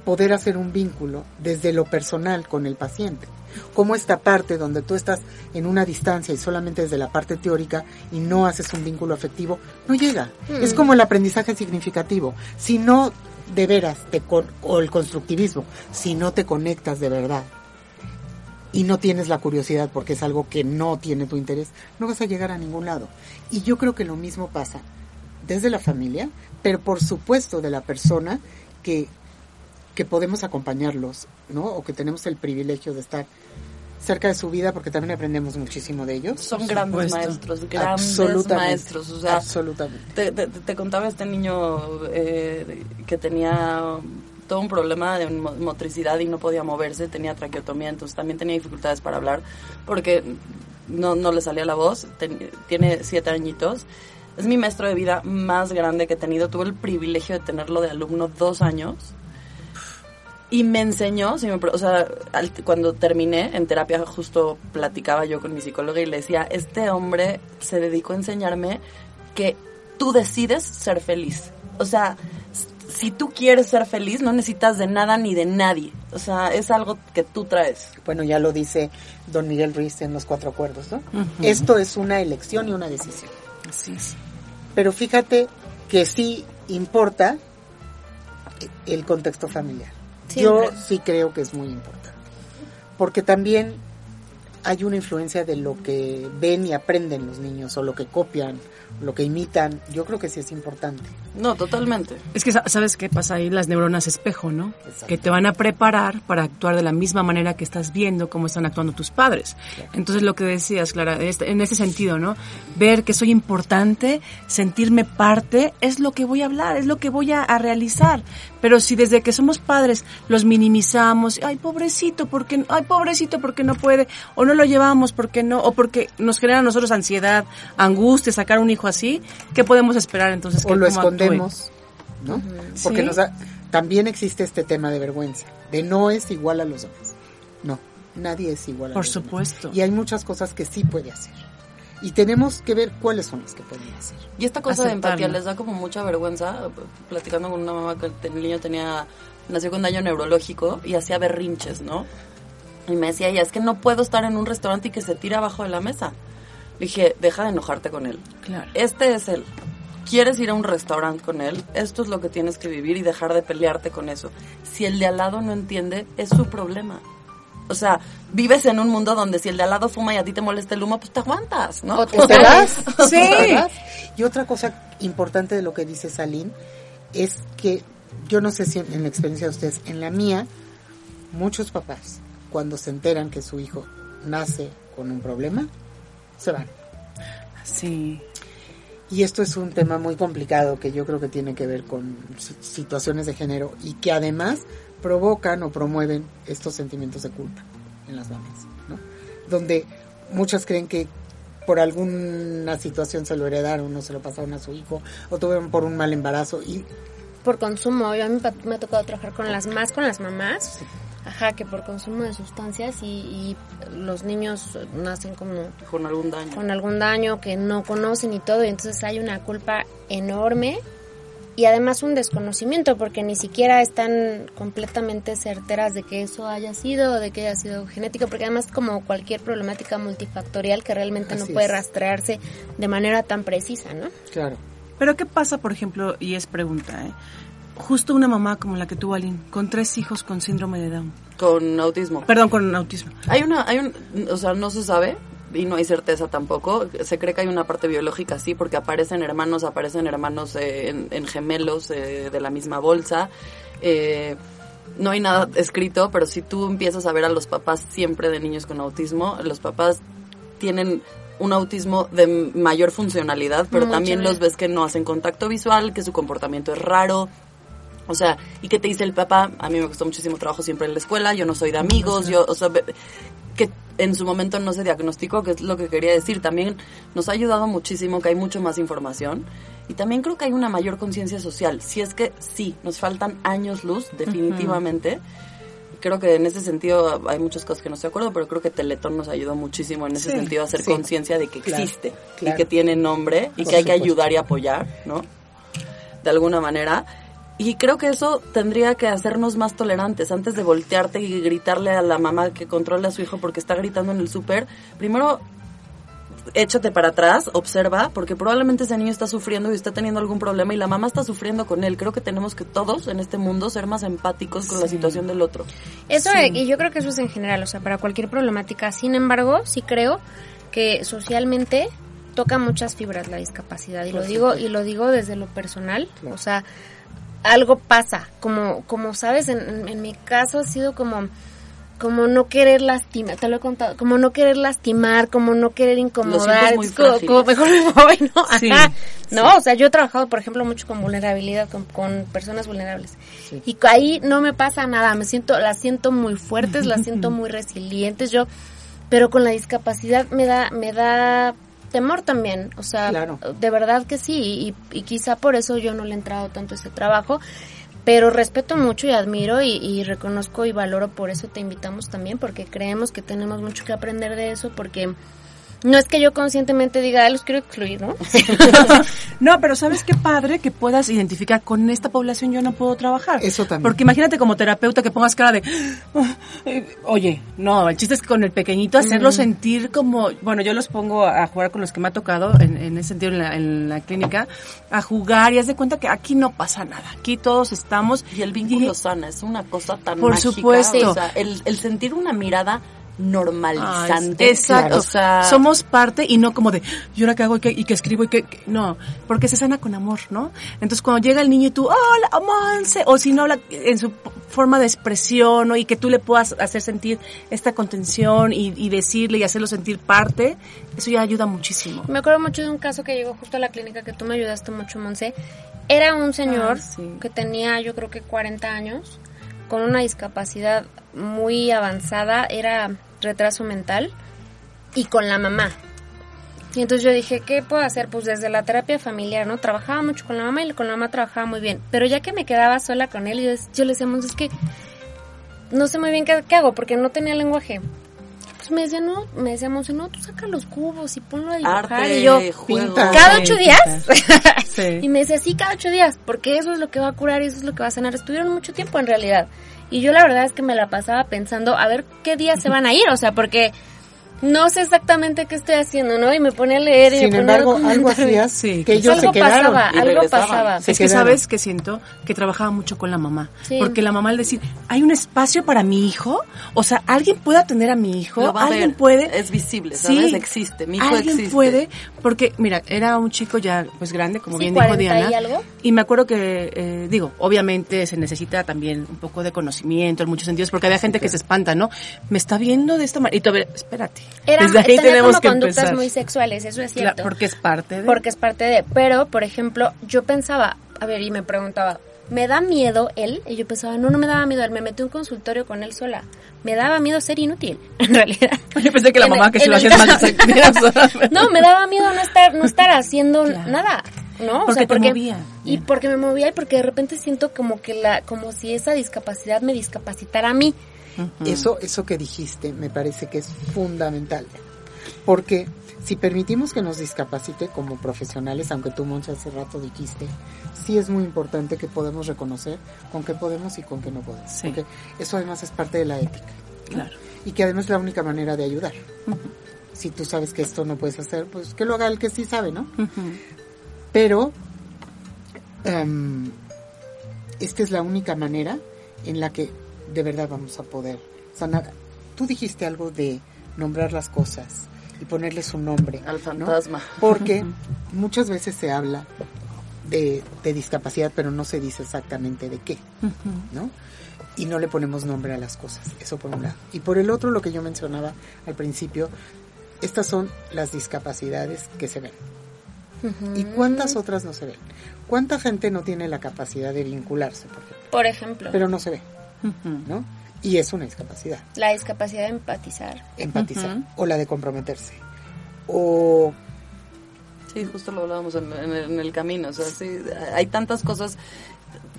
poder hacer un vínculo desde lo personal con el paciente. Como esta parte donde tú estás en una distancia y solamente desde la parte teórica y no haces un vínculo afectivo, no llega. Es como el aprendizaje significativo. Si no de veras te con- o el constructivismo, si no te conectas de verdad y no tienes la curiosidad porque es algo que no tiene tu interés, no vas a llegar a ningún lado. Y yo creo que lo mismo pasa desde la familia, pero por supuesto de la persona que, que podemos acompañarlos, ¿no? O que tenemos el privilegio de estar cerca de su vida porque también aprendemos muchísimo de ellos. Son grandes supuesto. maestros, grandes Absolutamente. maestros. O sea, Absolutamente. te, te- te contaba este niño eh, que tenía todo un problema de mo- motricidad y no podía moverse, tenía traqueotomía, entonces también tenía dificultades para hablar porque no, no le salía la voz, ten- tiene siete añitos. Es mi maestro de vida más grande que he tenido. Tuve el privilegio de tenerlo de alumno dos años. Y me enseñó, si me o sea, al- cuando terminé en terapia justo platicaba yo con mi psicóloga y le decía, este hombre se dedicó a enseñarme que tú decides ser feliz. O sea, si tú quieres ser feliz, no necesitas de nada ni de nadie. O sea, es algo que tú traes. Bueno, ya lo dice don Miguel Ruiz en los cuatro acuerdos, ¿no? Esto es una elección y una decisión. Así es. Pero fíjate que sí importa el contexto familiar. Yo sí creo que es muy importante. Porque también hay una influencia de lo que ven y aprenden los niños o lo que copian, lo que imitan. Yo creo que sí es importante. No, totalmente. Es que sa- sabes qué pasa ahí las neuronas espejo, ¿no? Exacto. Que te van a preparar para actuar de la misma manera que estás viendo cómo están actuando tus padres. Entonces lo que decías, Clara, en ese sentido, ¿no? Ver que soy importante, sentirme parte, es lo que voy a hablar, es lo que voy a, a realizar. Pero si desde que somos padres los minimizamos, ay pobrecito, porque ay pobrecito porque no puede, o no lo llevamos porque no, o porque nos genera a nosotros ansiedad, angustia, sacar un hijo así, ¿qué podemos esperar entonces? O que lo cómo actúe? escondemos, ¿no? Porque Sí. nos da, también existe este tema de vergüenza, de no es igual a los demás. No, nadie es igual a Por los demás. supuesto. Y hay muchas cosas que sí puede hacer. Y tenemos que ver cuáles son las que pueden hacer. Y esta cosa de empatía les da como mucha vergüenza. Platicando con una mamá que el niño tenía, nació con daño neurológico y hacía berrinches, ¿no? Y me decía ella, es que no puedo estar en un restaurante y que se tire abajo de la mesa. Le dije, deja de enojarte con él. Claro. Este es él. ¿Quieres ir a un restaurante con él? Esto es lo que tienes que vivir y dejar de pelearte con eso. Si el de al lado no entiende, es su problema. O sea, vives en un mundo donde si el de al lado fuma y a ti te molesta el humo, pues te aguantas, ¿no? O te ¿O te vas? Sí. Y otra cosa importante de lo que dice Salín es que yo no sé si en la experiencia de ustedes, en la mía, muchos papás, cuando se enteran que su hijo nace con un problema, se van. Sí. Y esto es un tema muy complicado que yo creo que tiene que ver con si- situaciones de género y que además provocan o promueven estos sentimientos de culpa en las mamás, ¿no? Donde muchas creen que por alguna situación se lo heredaron o se lo pasaron a su hijo o tuvieron por un mal embarazo y por consumo. Yo a mí pa- me ha tocado trabajar con las más con las mamás. Ajá, que por consumo de sustancias y, y los niños nacen como Con algún daño. con algún daño que no conocen y todo, y entonces hay una culpa enorme y además un desconocimiento porque ni siquiera están completamente certeras de que eso haya sido o de que haya sido genético, porque además como cualquier problemática multifactorial que realmente no puede es. rastrearse de manera tan precisa, ¿no? claro, Pero ¿qué pasa, por ejemplo, y es pregunta, ¿eh? Justo una mamá como la que tuvo Aline, con tres hijos con síndrome de Down. Con autismo. Perdón, con autismo. Hay una, hay un, o sea, no se sabe y no hay certeza tampoco. Se cree que hay una parte biológica, sí, porque aparecen hermanos, aparecen hermanos eh, en, en gemelos eh, de la misma bolsa. Eh, no hay nada escrito, pero si tú empiezas a ver a los papás siempre de niños con autismo, los papás tienen un autismo de mayor funcionalidad, pero Mucho también los ves que no hacen contacto visual, que su comportamiento es raro, o sea, ¿y qué te dice el papá? A mí me costó muchísimo trabajo siempre en la escuela, yo no soy de amigos, yo, o sea, que en su momento no se diagnosticó, que es lo que quería decir. También nos ha ayudado muchísimo que hay mucho más información y también creo que hay una mayor conciencia social. Si es que sí, nos faltan años luz, definitivamente. Creo que en ese sentido hay muchas cosas que no estoy de acuerdo, pero creo que Teletón nos ayudó muchísimo en ese Sí, sentido a hacer sí. conciencia de que Claro, existe y claro. que tiene nombre y Por que hay que supuesto. ayudar y apoyar, ¿no? de alguna manera. Y creo que eso tendría que hacernos más tolerantes. Antes de voltearte y gritarle a la mamá que controla a su hijo porque está gritando en el súper, primero échate para atrás, observa, porque probablemente ese niño está sufriendo y está teniendo algún problema y la mamá está sufriendo con él. Creo que tenemos que todos en este mundo ser más empáticos con la situación del otro. Eso, y yo creo que eso es en general, o sea, para cualquier problemática. Sin embargo, sí creo que socialmente toca muchas fibras la discapacidad y lo digo y lo digo desde lo personal, o sea, algo pasa, como como sabes, en, en- en mi caso ha sido como como no querer lastimar, te lo he contado, como no querer lastimar, como no querer incomodar, muy como, mejor me voy, ¿no? Sí, Ajá. No, o sea, yo he trabajado, por ejemplo, mucho con vulnerabilidad, con, con personas vulnerables. Y ahí no me pasa nada, me siento, las siento muy fuertes, las siento muy resilientes, yo, pero con la discapacidad me da, me da temor también, o sea, Claro. de verdad que sí, y, y quizá por eso yo no le he entrado tanto a ese trabajo, pero respeto mucho y admiro y, y reconozco y valoro, por eso te invitamos también, porque creemos que tenemos mucho que aprender de eso, porque no es que yo conscientemente diga, "Ay, los quiero excluir, ¿no? No, pero ¿sabes qué padre que puedas identificar con esta población yo no puedo trabajar? Eso también. Porque imagínate como terapeuta que pongas cara de, "Ah, oye, no, el chiste es que con el pequeñito hacerlo sentir como, bueno, yo los pongo a jugar con los que me ha tocado en, en ese sentido en la, en la clínica, a jugar y haz de cuenta que aquí no pasa nada, aquí todos estamos Y el vínculo sana es una cosa tan Por mágica. supuesto. O sea, el, el sentir una mirada Ay, normalizante. exacto. O sea, Somos parte y no como de, ¿y ahora qué hago y qué, y qué escribo y qué, qué?". No, porque se sana con amor, ¿no? Entonces cuando llega el niño y tú, hola, Monse, o si no habla en su forma de expresión, ¿no? Y que tú le puedas hacer sentir esta contención y, y decirle y hacerlo sentir parte, eso ya ayuda muchísimo. Me acuerdo mucho de un caso que llegó justo a la clínica que tú me ayudaste mucho, Monse. Era un señor Ay, sí. que tenía yo creo que 40 años, con una discapacidad muy avanzada, era retraso mental, y con la mamá. Y entonces yo dije, ¿qué puedo hacer? Pues desde la terapia familiar, ¿no? Trabajaba mucho con la mamá y con la mamá trabajaba muy bien. Pero ya que me quedaba sola con él, yo, yo le decía, "Mons, es que no sé muy bien qué, qué hago porque no tenía lenguaje. Pues me decía, no, me decía, Monse, no, tú saca los cubos y ponlo a dibujar. Arte, y yo, juego. ¿cada ocho días? Sí. Y me decía, sí, cada ocho días, porque eso es lo que va a curar y eso es lo que va a sanar. Estuvieron mucho tiempo en realidad. Y yo la verdad es que me la pasaba pensando a ver qué días se van a ir, o sea, porque no sé exactamente qué estoy haciendo, ¿no? Y me pone a leer y me pone a embargo, algo hacías Sí, que ellos algo se quedaron. pasaba, Y algo pasaba. Se es que sabes que siento que trabajaba mucho con la mamá. Sí. Porque la mamá al decir, hay un espacio para mi hijo, o sea, alguien puede atender a mi hijo, Lo va a alguien ver. puede. Es visible, ¿sabes? Existe, mi hijo alguien existe. puede, porque mira, era un chico ya pues grande, como Sí, bien dijo 40 Diana. y algo. y me acuerdo que, eh, digo, obviamente se necesita también un poco de conocimiento en muchos sentidos, porque había gente que se espanta, ¿no? Me está viendo de esta manera. Y todavía, espérate. Era, Desde ahí tenía tenemos como que conductas empezar. muy sexuales, eso es cierto. porque es parte de. porque es parte de. Pero, por ejemplo, yo pensaba, a ver, y me preguntaba, ¿me da miedo él? Y yo pensaba, no, no me daba miedo él. Me metí un consultorio con él sola. Me daba miedo ser inútil, en realidad. Yo pensé que la En mamá el- que se lo hacía sentido. No, me daba miedo no estar, no estar haciendo Claro. nada. ¿no? Porque te movía. Y porque me movía y porque de repente siento como que la, como si esa discapacidad me discapacitara a mí. Eso, eso que dijiste me parece que es fundamental. Porque si permitimos que nos discapacite como profesionales, aunque tú, Moncha, hace rato dijiste, sí es muy importante que podamos reconocer con qué podemos y con qué no podemos. Sí. Porque eso además es parte de la ética. ¿no? Claro. Y que además es la única manera de ayudar. Si tú sabes que esto no puedes hacer, pues que lo haga el que sí sabe, ¿no? Pero em, esta es la única manera en la que de verdad vamos a poder sanar. Tú dijiste algo de nombrar las cosas y ponerles un nombre. Al ¿no? fantasma. Porque muchas veces se habla de, de discapacidad, pero no se dice exactamente de qué, ¿no? Y no le ponemos nombre a las cosas. Eso por un lado. Y por el otro, lo que yo mencionaba al principio, estas son las discapacidades que se ven. ¿Y cuántas otras no se ven? ¿Cuánta gente no tiene la capacidad de vincularse, por ejemplo? Por ejemplo, Pero no se ve, ¿no? Y es una discapacidad. la discapacidad de empatizar. Empatizar. O la de comprometerse. O Sí, justo lo hablábamos en, en el, en el camino. O sea, sí, hay tantas cosas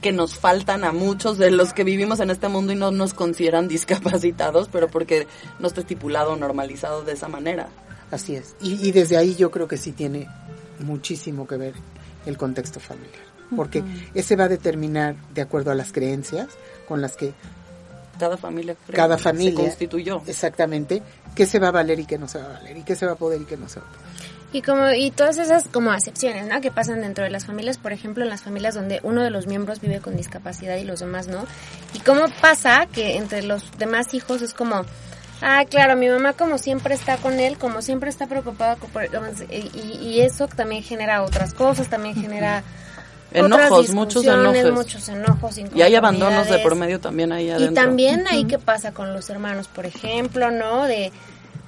que nos faltan a muchos de los que vivimos en este mundo y no nos consideran discapacitados, pero porque no está estipulado o normalizado de esa manera. Así es. Y, y desde ahí yo creo que sí tiene muchísimo que ver el contexto familiar. Porque ese va a determinar, de acuerdo a las creencias con las que Cada familia, cada se familia constituyó. exactamente qué se va a valer y qué no se va a valer y qué se va a poder y qué no se va a poder. Y como y todas esas como acepciones, ¿no? Que pasan dentro de las familias, por ejemplo, en las familias donde uno de los miembros vive con discapacidad y los demás no. Y cómo pasa que entre los demás hijos es como Ah, claro, mi mamá como siempre está con él, como siempre está preocupada por y, y- eso también genera otras cosas, también genera otras Enojos, muchos enojos. muchos enojos, Y hay abandonos de por medio también ahí Y adentro. también ahí qué pasa con los hermanos, por ejemplo, ¿no? De,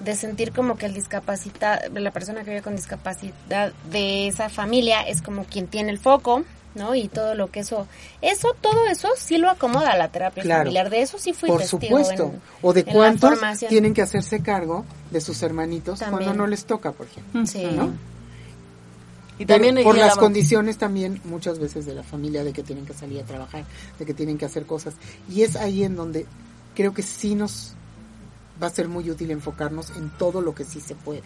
de sentir como que el discapacitado, la persona que vive con discapacidad de esa familia es como quien tiene el foco, ¿no? Y todo lo que eso, eso, todo eso sí lo acomoda la terapia Claro. familiar. De eso sí fui Por testigo supuesto. en- o de cuántos tienen que hacerse cargo de sus hermanitos También. cuando no les toca, por ejemplo. Sí. ¿no? Y Pero también por las la- condiciones también muchas veces de la familia de que tienen que salir a trabajar, de que tienen que hacer cosas. Y es ahí en donde creo que sí nos va a ser muy útil enfocarnos en todo lo que sí se puede.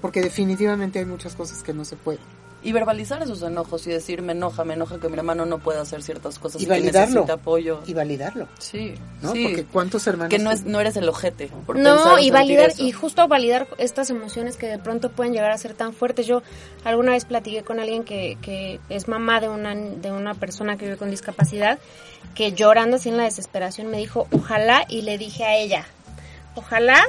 Porque definitivamente hay muchas cosas que no se pueden. Y verbalizar esos enojos y decir, me enoja, me enoja que mi hermano no pueda hacer ciertas cosas Y que validarlo. necesita apoyo. Y validarlo. Sí, ¿no? sí. Porque cuántos hermanos... que no, es, no eres el ojete. Por No, pensar y validar, eso. y justo validar estas emociones que de pronto pueden llegar a ser tan fuertes. Yo alguna vez platiqué con alguien que, que es mamá de una, de una persona que vive con discapacidad, que llorando así en la desesperación me dijo, ojalá, y le dije a ella, ojalá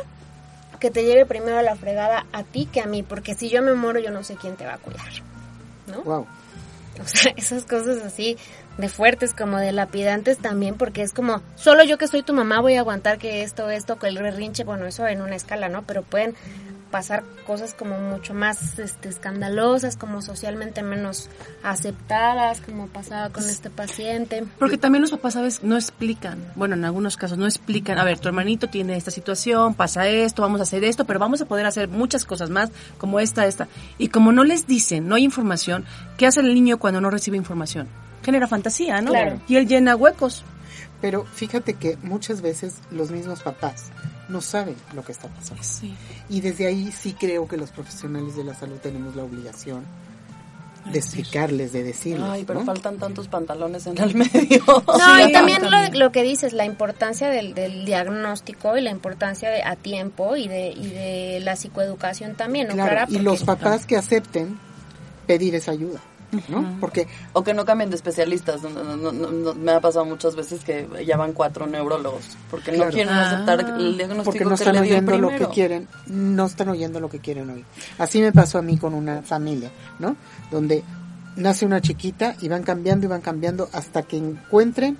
que te lleve primero la fregada a ti que a mí, porque si yo me muero yo no sé quién te va a cuidar. ¿No? Wow. O sea, esas cosas así de fuertes, como de lapidantes también, porque es como, solo yo que soy tu mamá voy a aguantar que esto, esto, que el berrinche, bueno, eso en una escala, ¿no? Pero pueden pasar cosas como mucho más este, escandalosas, como socialmente menos aceptadas, como pasaba con este paciente. Porque también los papás, ¿sabes? No explican. Bueno, en algunos casos no explican. A ver, tu hermanito tiene esta situación, pasa esto, vamos a hacer esto, pero vamos a poder hacer muchas cosas más, como esta, esta. Y como no les dicen, no hay información, ¿qué hace el niño cuando no recibe información? Genera fantasía, ¿no? Claro. Y él llena huecos. Pero fíjate que muchas veces los mismos papás no saben lo que está pasando. Sí. Y desde ahí sí creo que los profesionales de la salud tenemos la obligación de explicarles, de decirles. Ay, pero ¿no? faltan tantos pantalones en el medio. No, Sí, y también lo, lo que dices, la importancia del, del diagnóstico y la importancia de a tiempo y de, y de la psicoeducación también, ¿no, Claro, Clara? y los papás que acepten pedir esa ayuda, ¿no? Porque O que no cambien de especialistas. No, no, no, no, no, me ha pasado muchas veces que ya van cuatro neurólogos porque no quieren Ah. aceptar el diagnóstico porque no que están le dio el oyendo lo que quieren, no están oyendo lo que quieren oír. Así me pasó a mí con una familia, ¿no? Donde nace una chiquita y van cambiando y van cambiando hasta que encuentren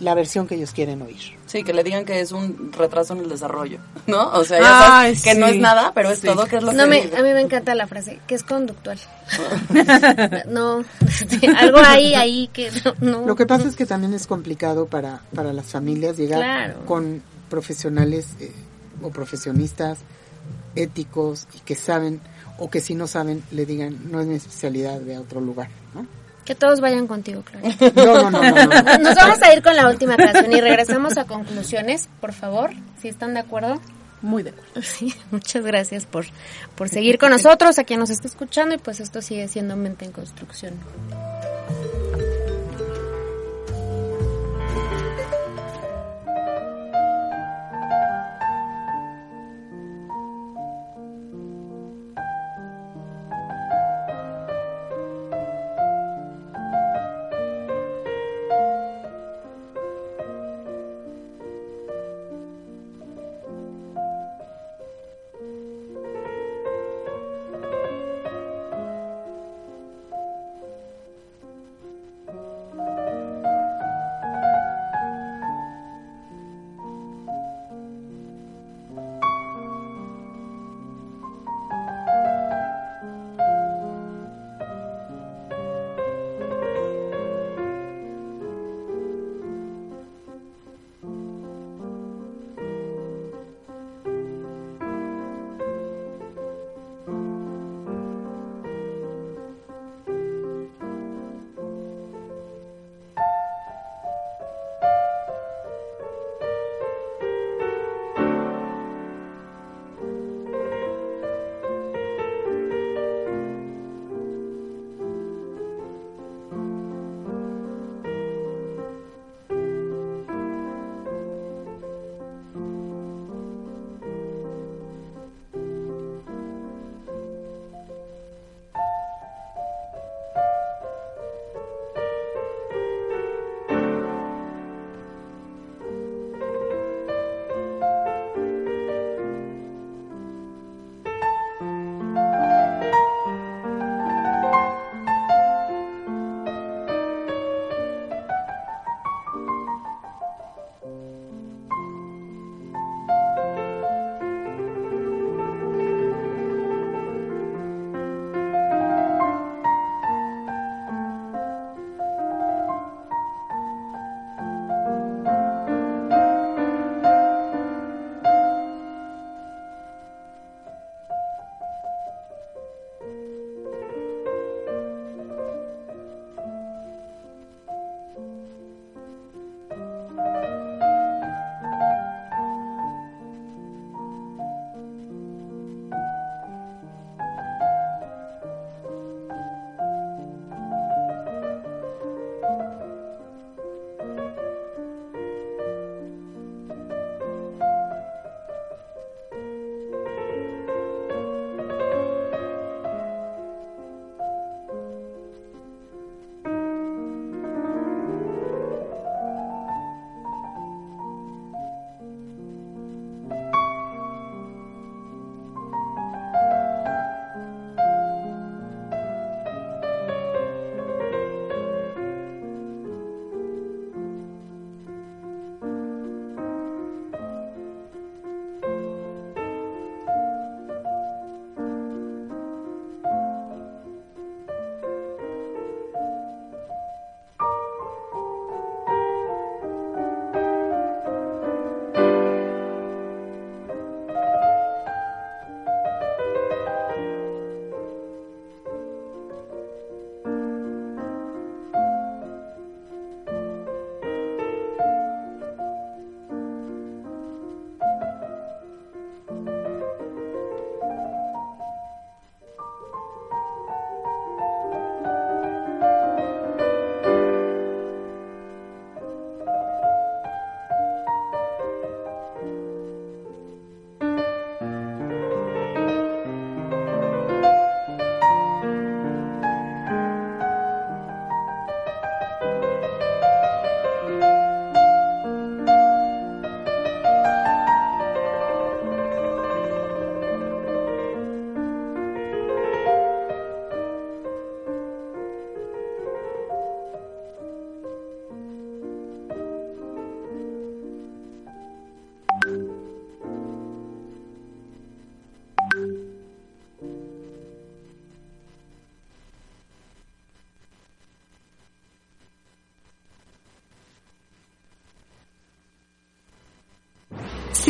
la versión que ellos quieren oír. Sí, que le digan que es un retraso en el desarrollo, ¿no? O sea, ya Ay, sabes que no es nada, pero es Sí. todo que es lo No, que me, a mí me encanta la frase, que es conductual. no, este, algo ahí, ahí que no. no. Lo que pasa es que también es complicado para, para las familias llegar Claro. con profesionales eh, o profesionistas éticos y que saben o que si no saben le digan no es mi especialidad de otro lugar, ¿no? Que todos vayan contigo, Clara. No, no, no, no, no. Nos vamos a ir con la última canción y regresamos a conclusiones, por favor, si están de acuerdo. Muy de acuerdo. Sí, muchas gracias por, por seguir con nosotros, a quien nos está escuchando y pues esto sigue siendo Mente en Construcción.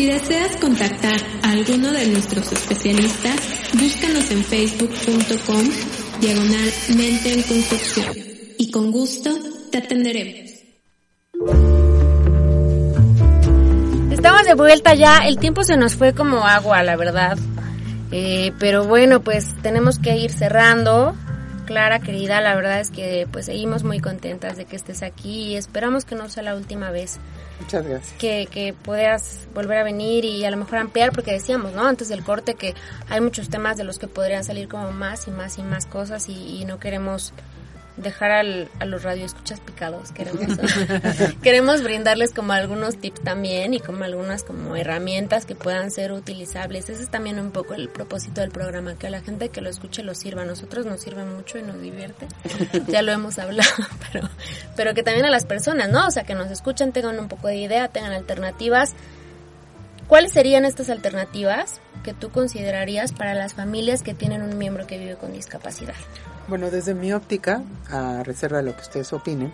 Si deseas contactar a alguno de nuestros especialistas, búscanos en facebook.com diagonal mente en construcción y con gusto te atenderemos. Estamos de vuelta ya, el tiempo se nos fue como agua, la verdad. Eh, pero bueno, pues tenemos que ir cerrando. Clara, querida, la verdad es que pues seguimos muy contentas de que estés aquí y esperamos que no sea la última vez Muchas gracias. que, que puedas volver a venir y a lo mejor ampliar, porque decíamos, ¿no? Antes del corte que hay muchos temas de los que podrían salir como más y más y más cosas y, y no queremos dejar al, a los radioescuchas picados. Queremos, queremos brindarles como algunos tips también y como algunas como herramientas que puedan ser utilizables. Ese es también un poco el propósito del programa, que a la gente que lo escuche lo sirva. A nosotros nos sirve mucho y nos divierte. ya lo hemos hablado, pero, pero que también a las personas, ¿no? O sea, que nos escuchen, tengan un poco de idea, tengan alternativas. ¿Cuáles serían estas alternativas que tú considerarías para las familias que tienen un miembro que vive con discapacidad? Bueno, desde mi óptica, a reserva de lo que ustedes opinen,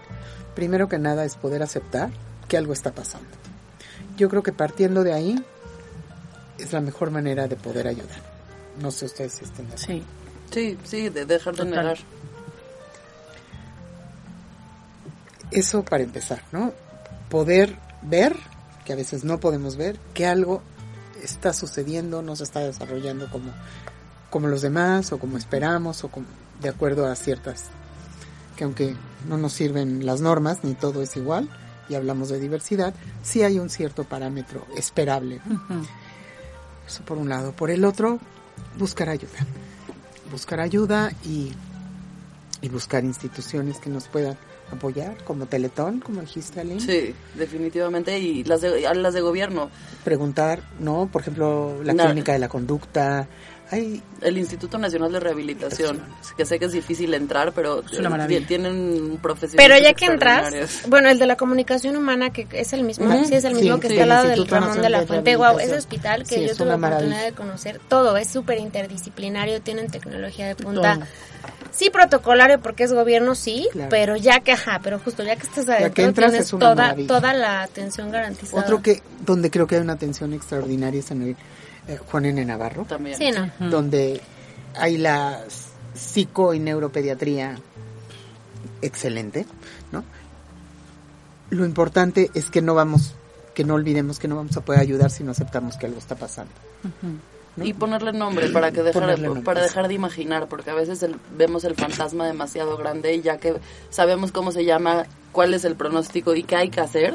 primero que nada es poder aceptar que algo está pasando. Yo creo que partiendo de ahí es la mejor manera de poder ayudar. No sé ustedes si estén de acuerdo. Sí. Sí, sí, de dejar de Total. negar. Eso para empezar, ¿no? Poder ver, que a veces no podemos ver, que algo está sucediendo, no se está desarrollando como, como los demás o como esperamos o como, de acuerdo a ciertas, que aunque no nos sirven las normas ni todo es igual y hablamos de diversidad, sí hay un cierto parámetro esperable. ¿no? Eso por un lado. Por el otro, buscar ayuda. Buscar ayuda y, y buscar instituciones que nos puedan apoyar, como Teletón, como dijiste, Aline. Sí, definitivamente. Y las de, las de gobierno. Preguntar, ¿no? Por ejemplo, la No. clínica de la conducta. Hay El Instituto Nacional de Rehabilitación, que sé que es difícil entrar, pero Es una eh, maravilla. tienen profesionales Pero ya que entras, bueno, el de la comunicación humana, que es el mismo, sí es el Sí, mismo que sí, está al lado del Ramón de la Fuente. Wow, ese hospital que Sí, yo tuve la oportunidad maravilla. de conocer, todo es súper interdisciplinario, tienen tecnología de punta. Todo. Sí, protocolario porque es gobierno, sí, Claro. pero ya que, ajá, pero justo ya que estás adentro, que entras tienes es una toda, maravilla. toda la atención garantizada. otro que, donde creo que hay una atención extraordinaria es en el eh, Juan N. Navarro, También. Sí, ¿no? donde hay la psico y neuropediatría excelente, ¿no? Lo importante es que no vamos, que no olvidemos que no vamos a poder ayudar si no aceptamos que algo está pasando. ¿No? Y ponerle nombre para que dejar, nombre, para dejar de imaginar, porque a veces el- vemos el fantasma demasiado grande y ya que sabemos cómo se llama, cuál es el pronóstico y qué hay que hacer,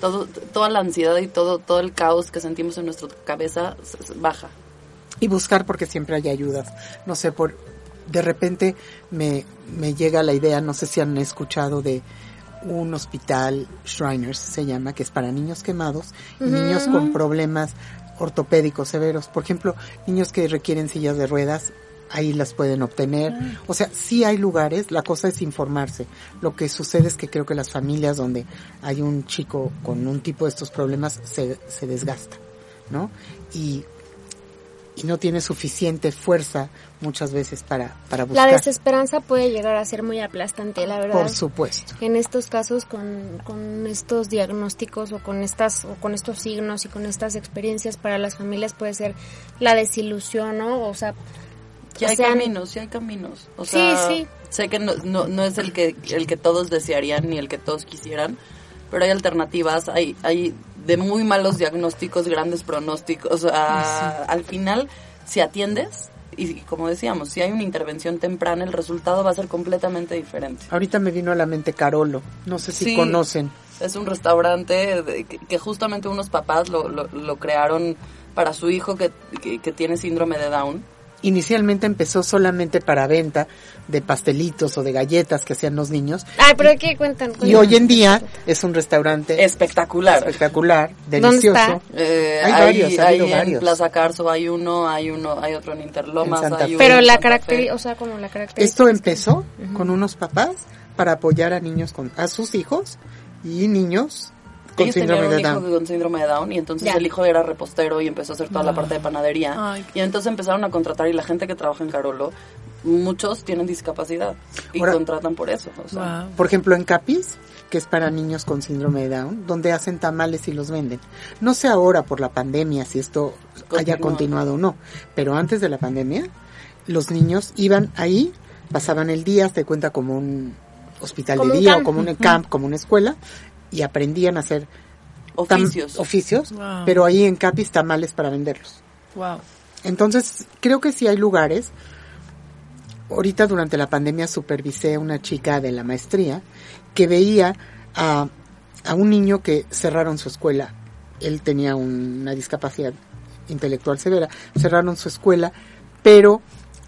todo, toda la ansiedad y todo, todo el caos que sentimos en nuestra cabeza baja. y buscar porque siempre hay ayudas. No sé, por de repente me, me llega la idea, no sé si han escuchado de un hospital, Shriners se llama, que es para niños quemados y niños con problemas ortopédicos severos. Por ejemplo, niños que requieren sillas de ruedas, ahí las pueden obtener. O sea, sí hay lugares, la cosa es informarse. Lo que sucede es que creo que las familias donde hay un chico con un tipo de estos problemas se, se desgasta, ¿no? Y y no tiene suficiente fuerza muchas veces para, para La buscar. desesperanza puede llegar a ser muy aplastante, la verdad. Por supuesto. en estos casos con, con estos diagnósticos o con estas o con estos signos y con estas experiencias para las familias puede ser la desilusión, ¿no? O sea, Ya o hay sea, caminos, ya hay caminos. O Sí, sea, sí. sé que no, no, no es el que, el que todos desearían ni el que todos quisieran, pero hay alternativas, hay, hay de muy malos diagnósticos, grandes pronósticos. O sea, al final, si atiendes, y como decíamos, si hay una intervención temprana, el resultado va a ser completamente diferente. Ahorita me vino a la mente Carolo. No sé si Sí. conocen. Es un restaurante de- que, que justamente unos papás lo, lo, lo crearon para su hijo que, que, que tiene síndrome de Down. Inicialmente empezó solamente para venta de pastelitos o de galletas que hacían los niños. Ay, pero ¿qué cuentan? Y hoy en día es un restaurante Espectacular. espectacular, ¿Dónde delicioso. está? Eh, Hay hay varios, ha hay habido en varios. Plaza Carso hay uno, hay uno, hay otro en Interlomas, En Santa hay Fe. uno Pero en la característica, o sea, como la característica. Esto empezó con unos papás para apoyar a niños con a sus hijos y niños con Ellos síndrome tenían de un hijo Down. con síndrome de Down y entonces el hijo era repostero y empezó a hacer toda la parte de panadería. Ay, y entonces empezaron a contratar y la gente que trabaja en Carolo, muchos tienen discapacidad y Ahora- contratan por eso. o sea. Wow. Por ejemplo, en Capis, que es para niños con síndrome de Down, donde hacen tamales y los venden. No sé ahora por la pandemia si esto haya continuado o no, pero antes de la pandemia, los niños iban ahí, pasaban el día, se cuenta como un hospital Como de día camp. o como un camp, como una escuela, y aprendían a hacer Oficios. oficios, Wow. pero ahí en Capis tamales para venderlos. Wow. Entonces, creo que sí hay lugares. Ahorita durante la pandemia supervisé a una chica de la maestría que veía a, a un niño que cerraron su escuela. Él tenía una discapacidad intelectual severa. Cerraron su escuela, pero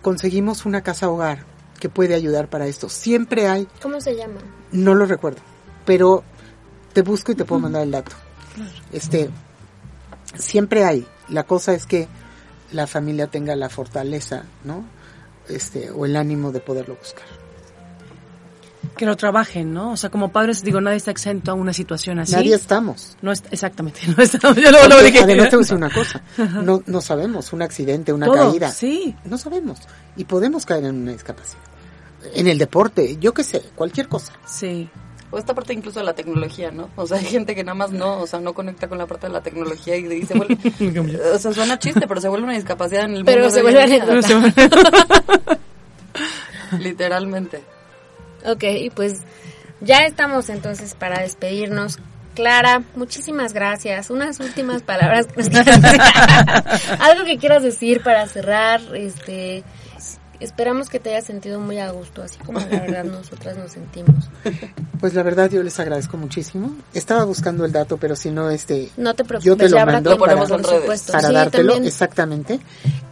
conseguimos una casa hogar que puede ayudar para esto. Siempre hay, ¿Cómo se llama? no lo recuerdo, pero te busco y te puedo mandar el dato. Este, siempre hay. La cosa es que la familia tenga la fortaleza, ¿no? Este, o el ánimo de poderlo buscar. Que lo trabajen, ¿no? O sea, como padres, digo, nadie está exento a una situación así. Nadie estamos. No es, exactamente, no estamos. Yo luego, Porque, dije. además te voy a decir una cosa. No, no sabemos, un accidente, una Todo, caída. sí. No sabemos. Y podemos caer en una discapacidad. En el deporte, yo qué sé, cualquier cosa. Sí. O esta parte incluso de la tecnología, ¿no? O sea, hay gente que nada más no, o sea, no conecta con la parte de la tecnología y, y se vuelve, o sea, suena chiste, pero se vuelve una discapacidad en el Pero mundo se vuelve anécdota. Literalmente. Ok, pues ya estamos entonces para despedirnos. Clara, muchísimas gracias. Unas últimas palabras. que nos. Algo que quieras decir para cerrar. Este, esperamos que te hayas sentido muy a gusto, así como la verdad nosotras nos sentimos. Pues la verdad yo les agradezco muchísimo. Estaba buscando el dato, pero si no, este, No te preocupes, Yo te lo mando para- por supuesto. para Sí, dártelo también. exactamente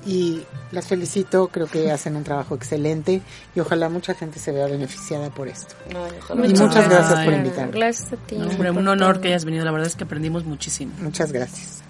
y las felicito creo que hacen un trabajo excelente y ojalá mucha gente se vea beneficiada por esto Ay, ojalá. Y muchas gracias por invitarme. Gracias a ti. No, hombre, por un honor que hayas venido. La verdad es que aprendimos muchísimo. muchas gracias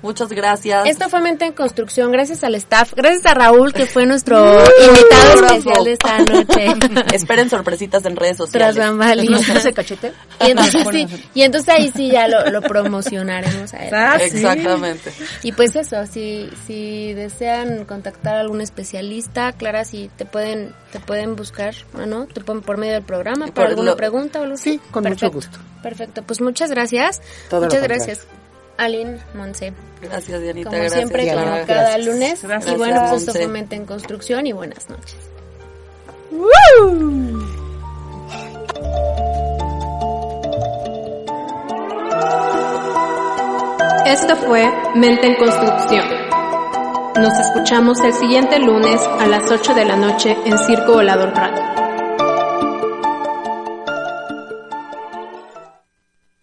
Muchas gracias. Esto fue Mente en Construcción, gracias al staff, gracias a Raúl que fue nuestro invitado especial de esta noche. Esperen sorpresitas en redes Tras sociales. bambalinas. ese cachete? Y entonces, sí, y entonces ahí sí ya lo, lo promocionaremos a él. Ah, sí. Exactamente. Y pues eso, si, si desean contactar a algún especialista, Clara, si te pueden, te pueden buscar, ¿no? Te pueden por medio del programa, por, por alguna lo- pregunta o algo. Sí, con mucho Perfecto, gusto. Perfecto, pues muchas gracias. Todo lo muchas contrario. Aline Monse, Gracias, Dianita. como gracias, siempre, Diana. como cada Gracias. lunes. Gracias, y bueno, pues esto Mente en Construcción y buenas noches. Esto fue Mente en Construcción. Nos escuchamos el siguiente lunes a las 8 de la noche en Circo Volador Radio.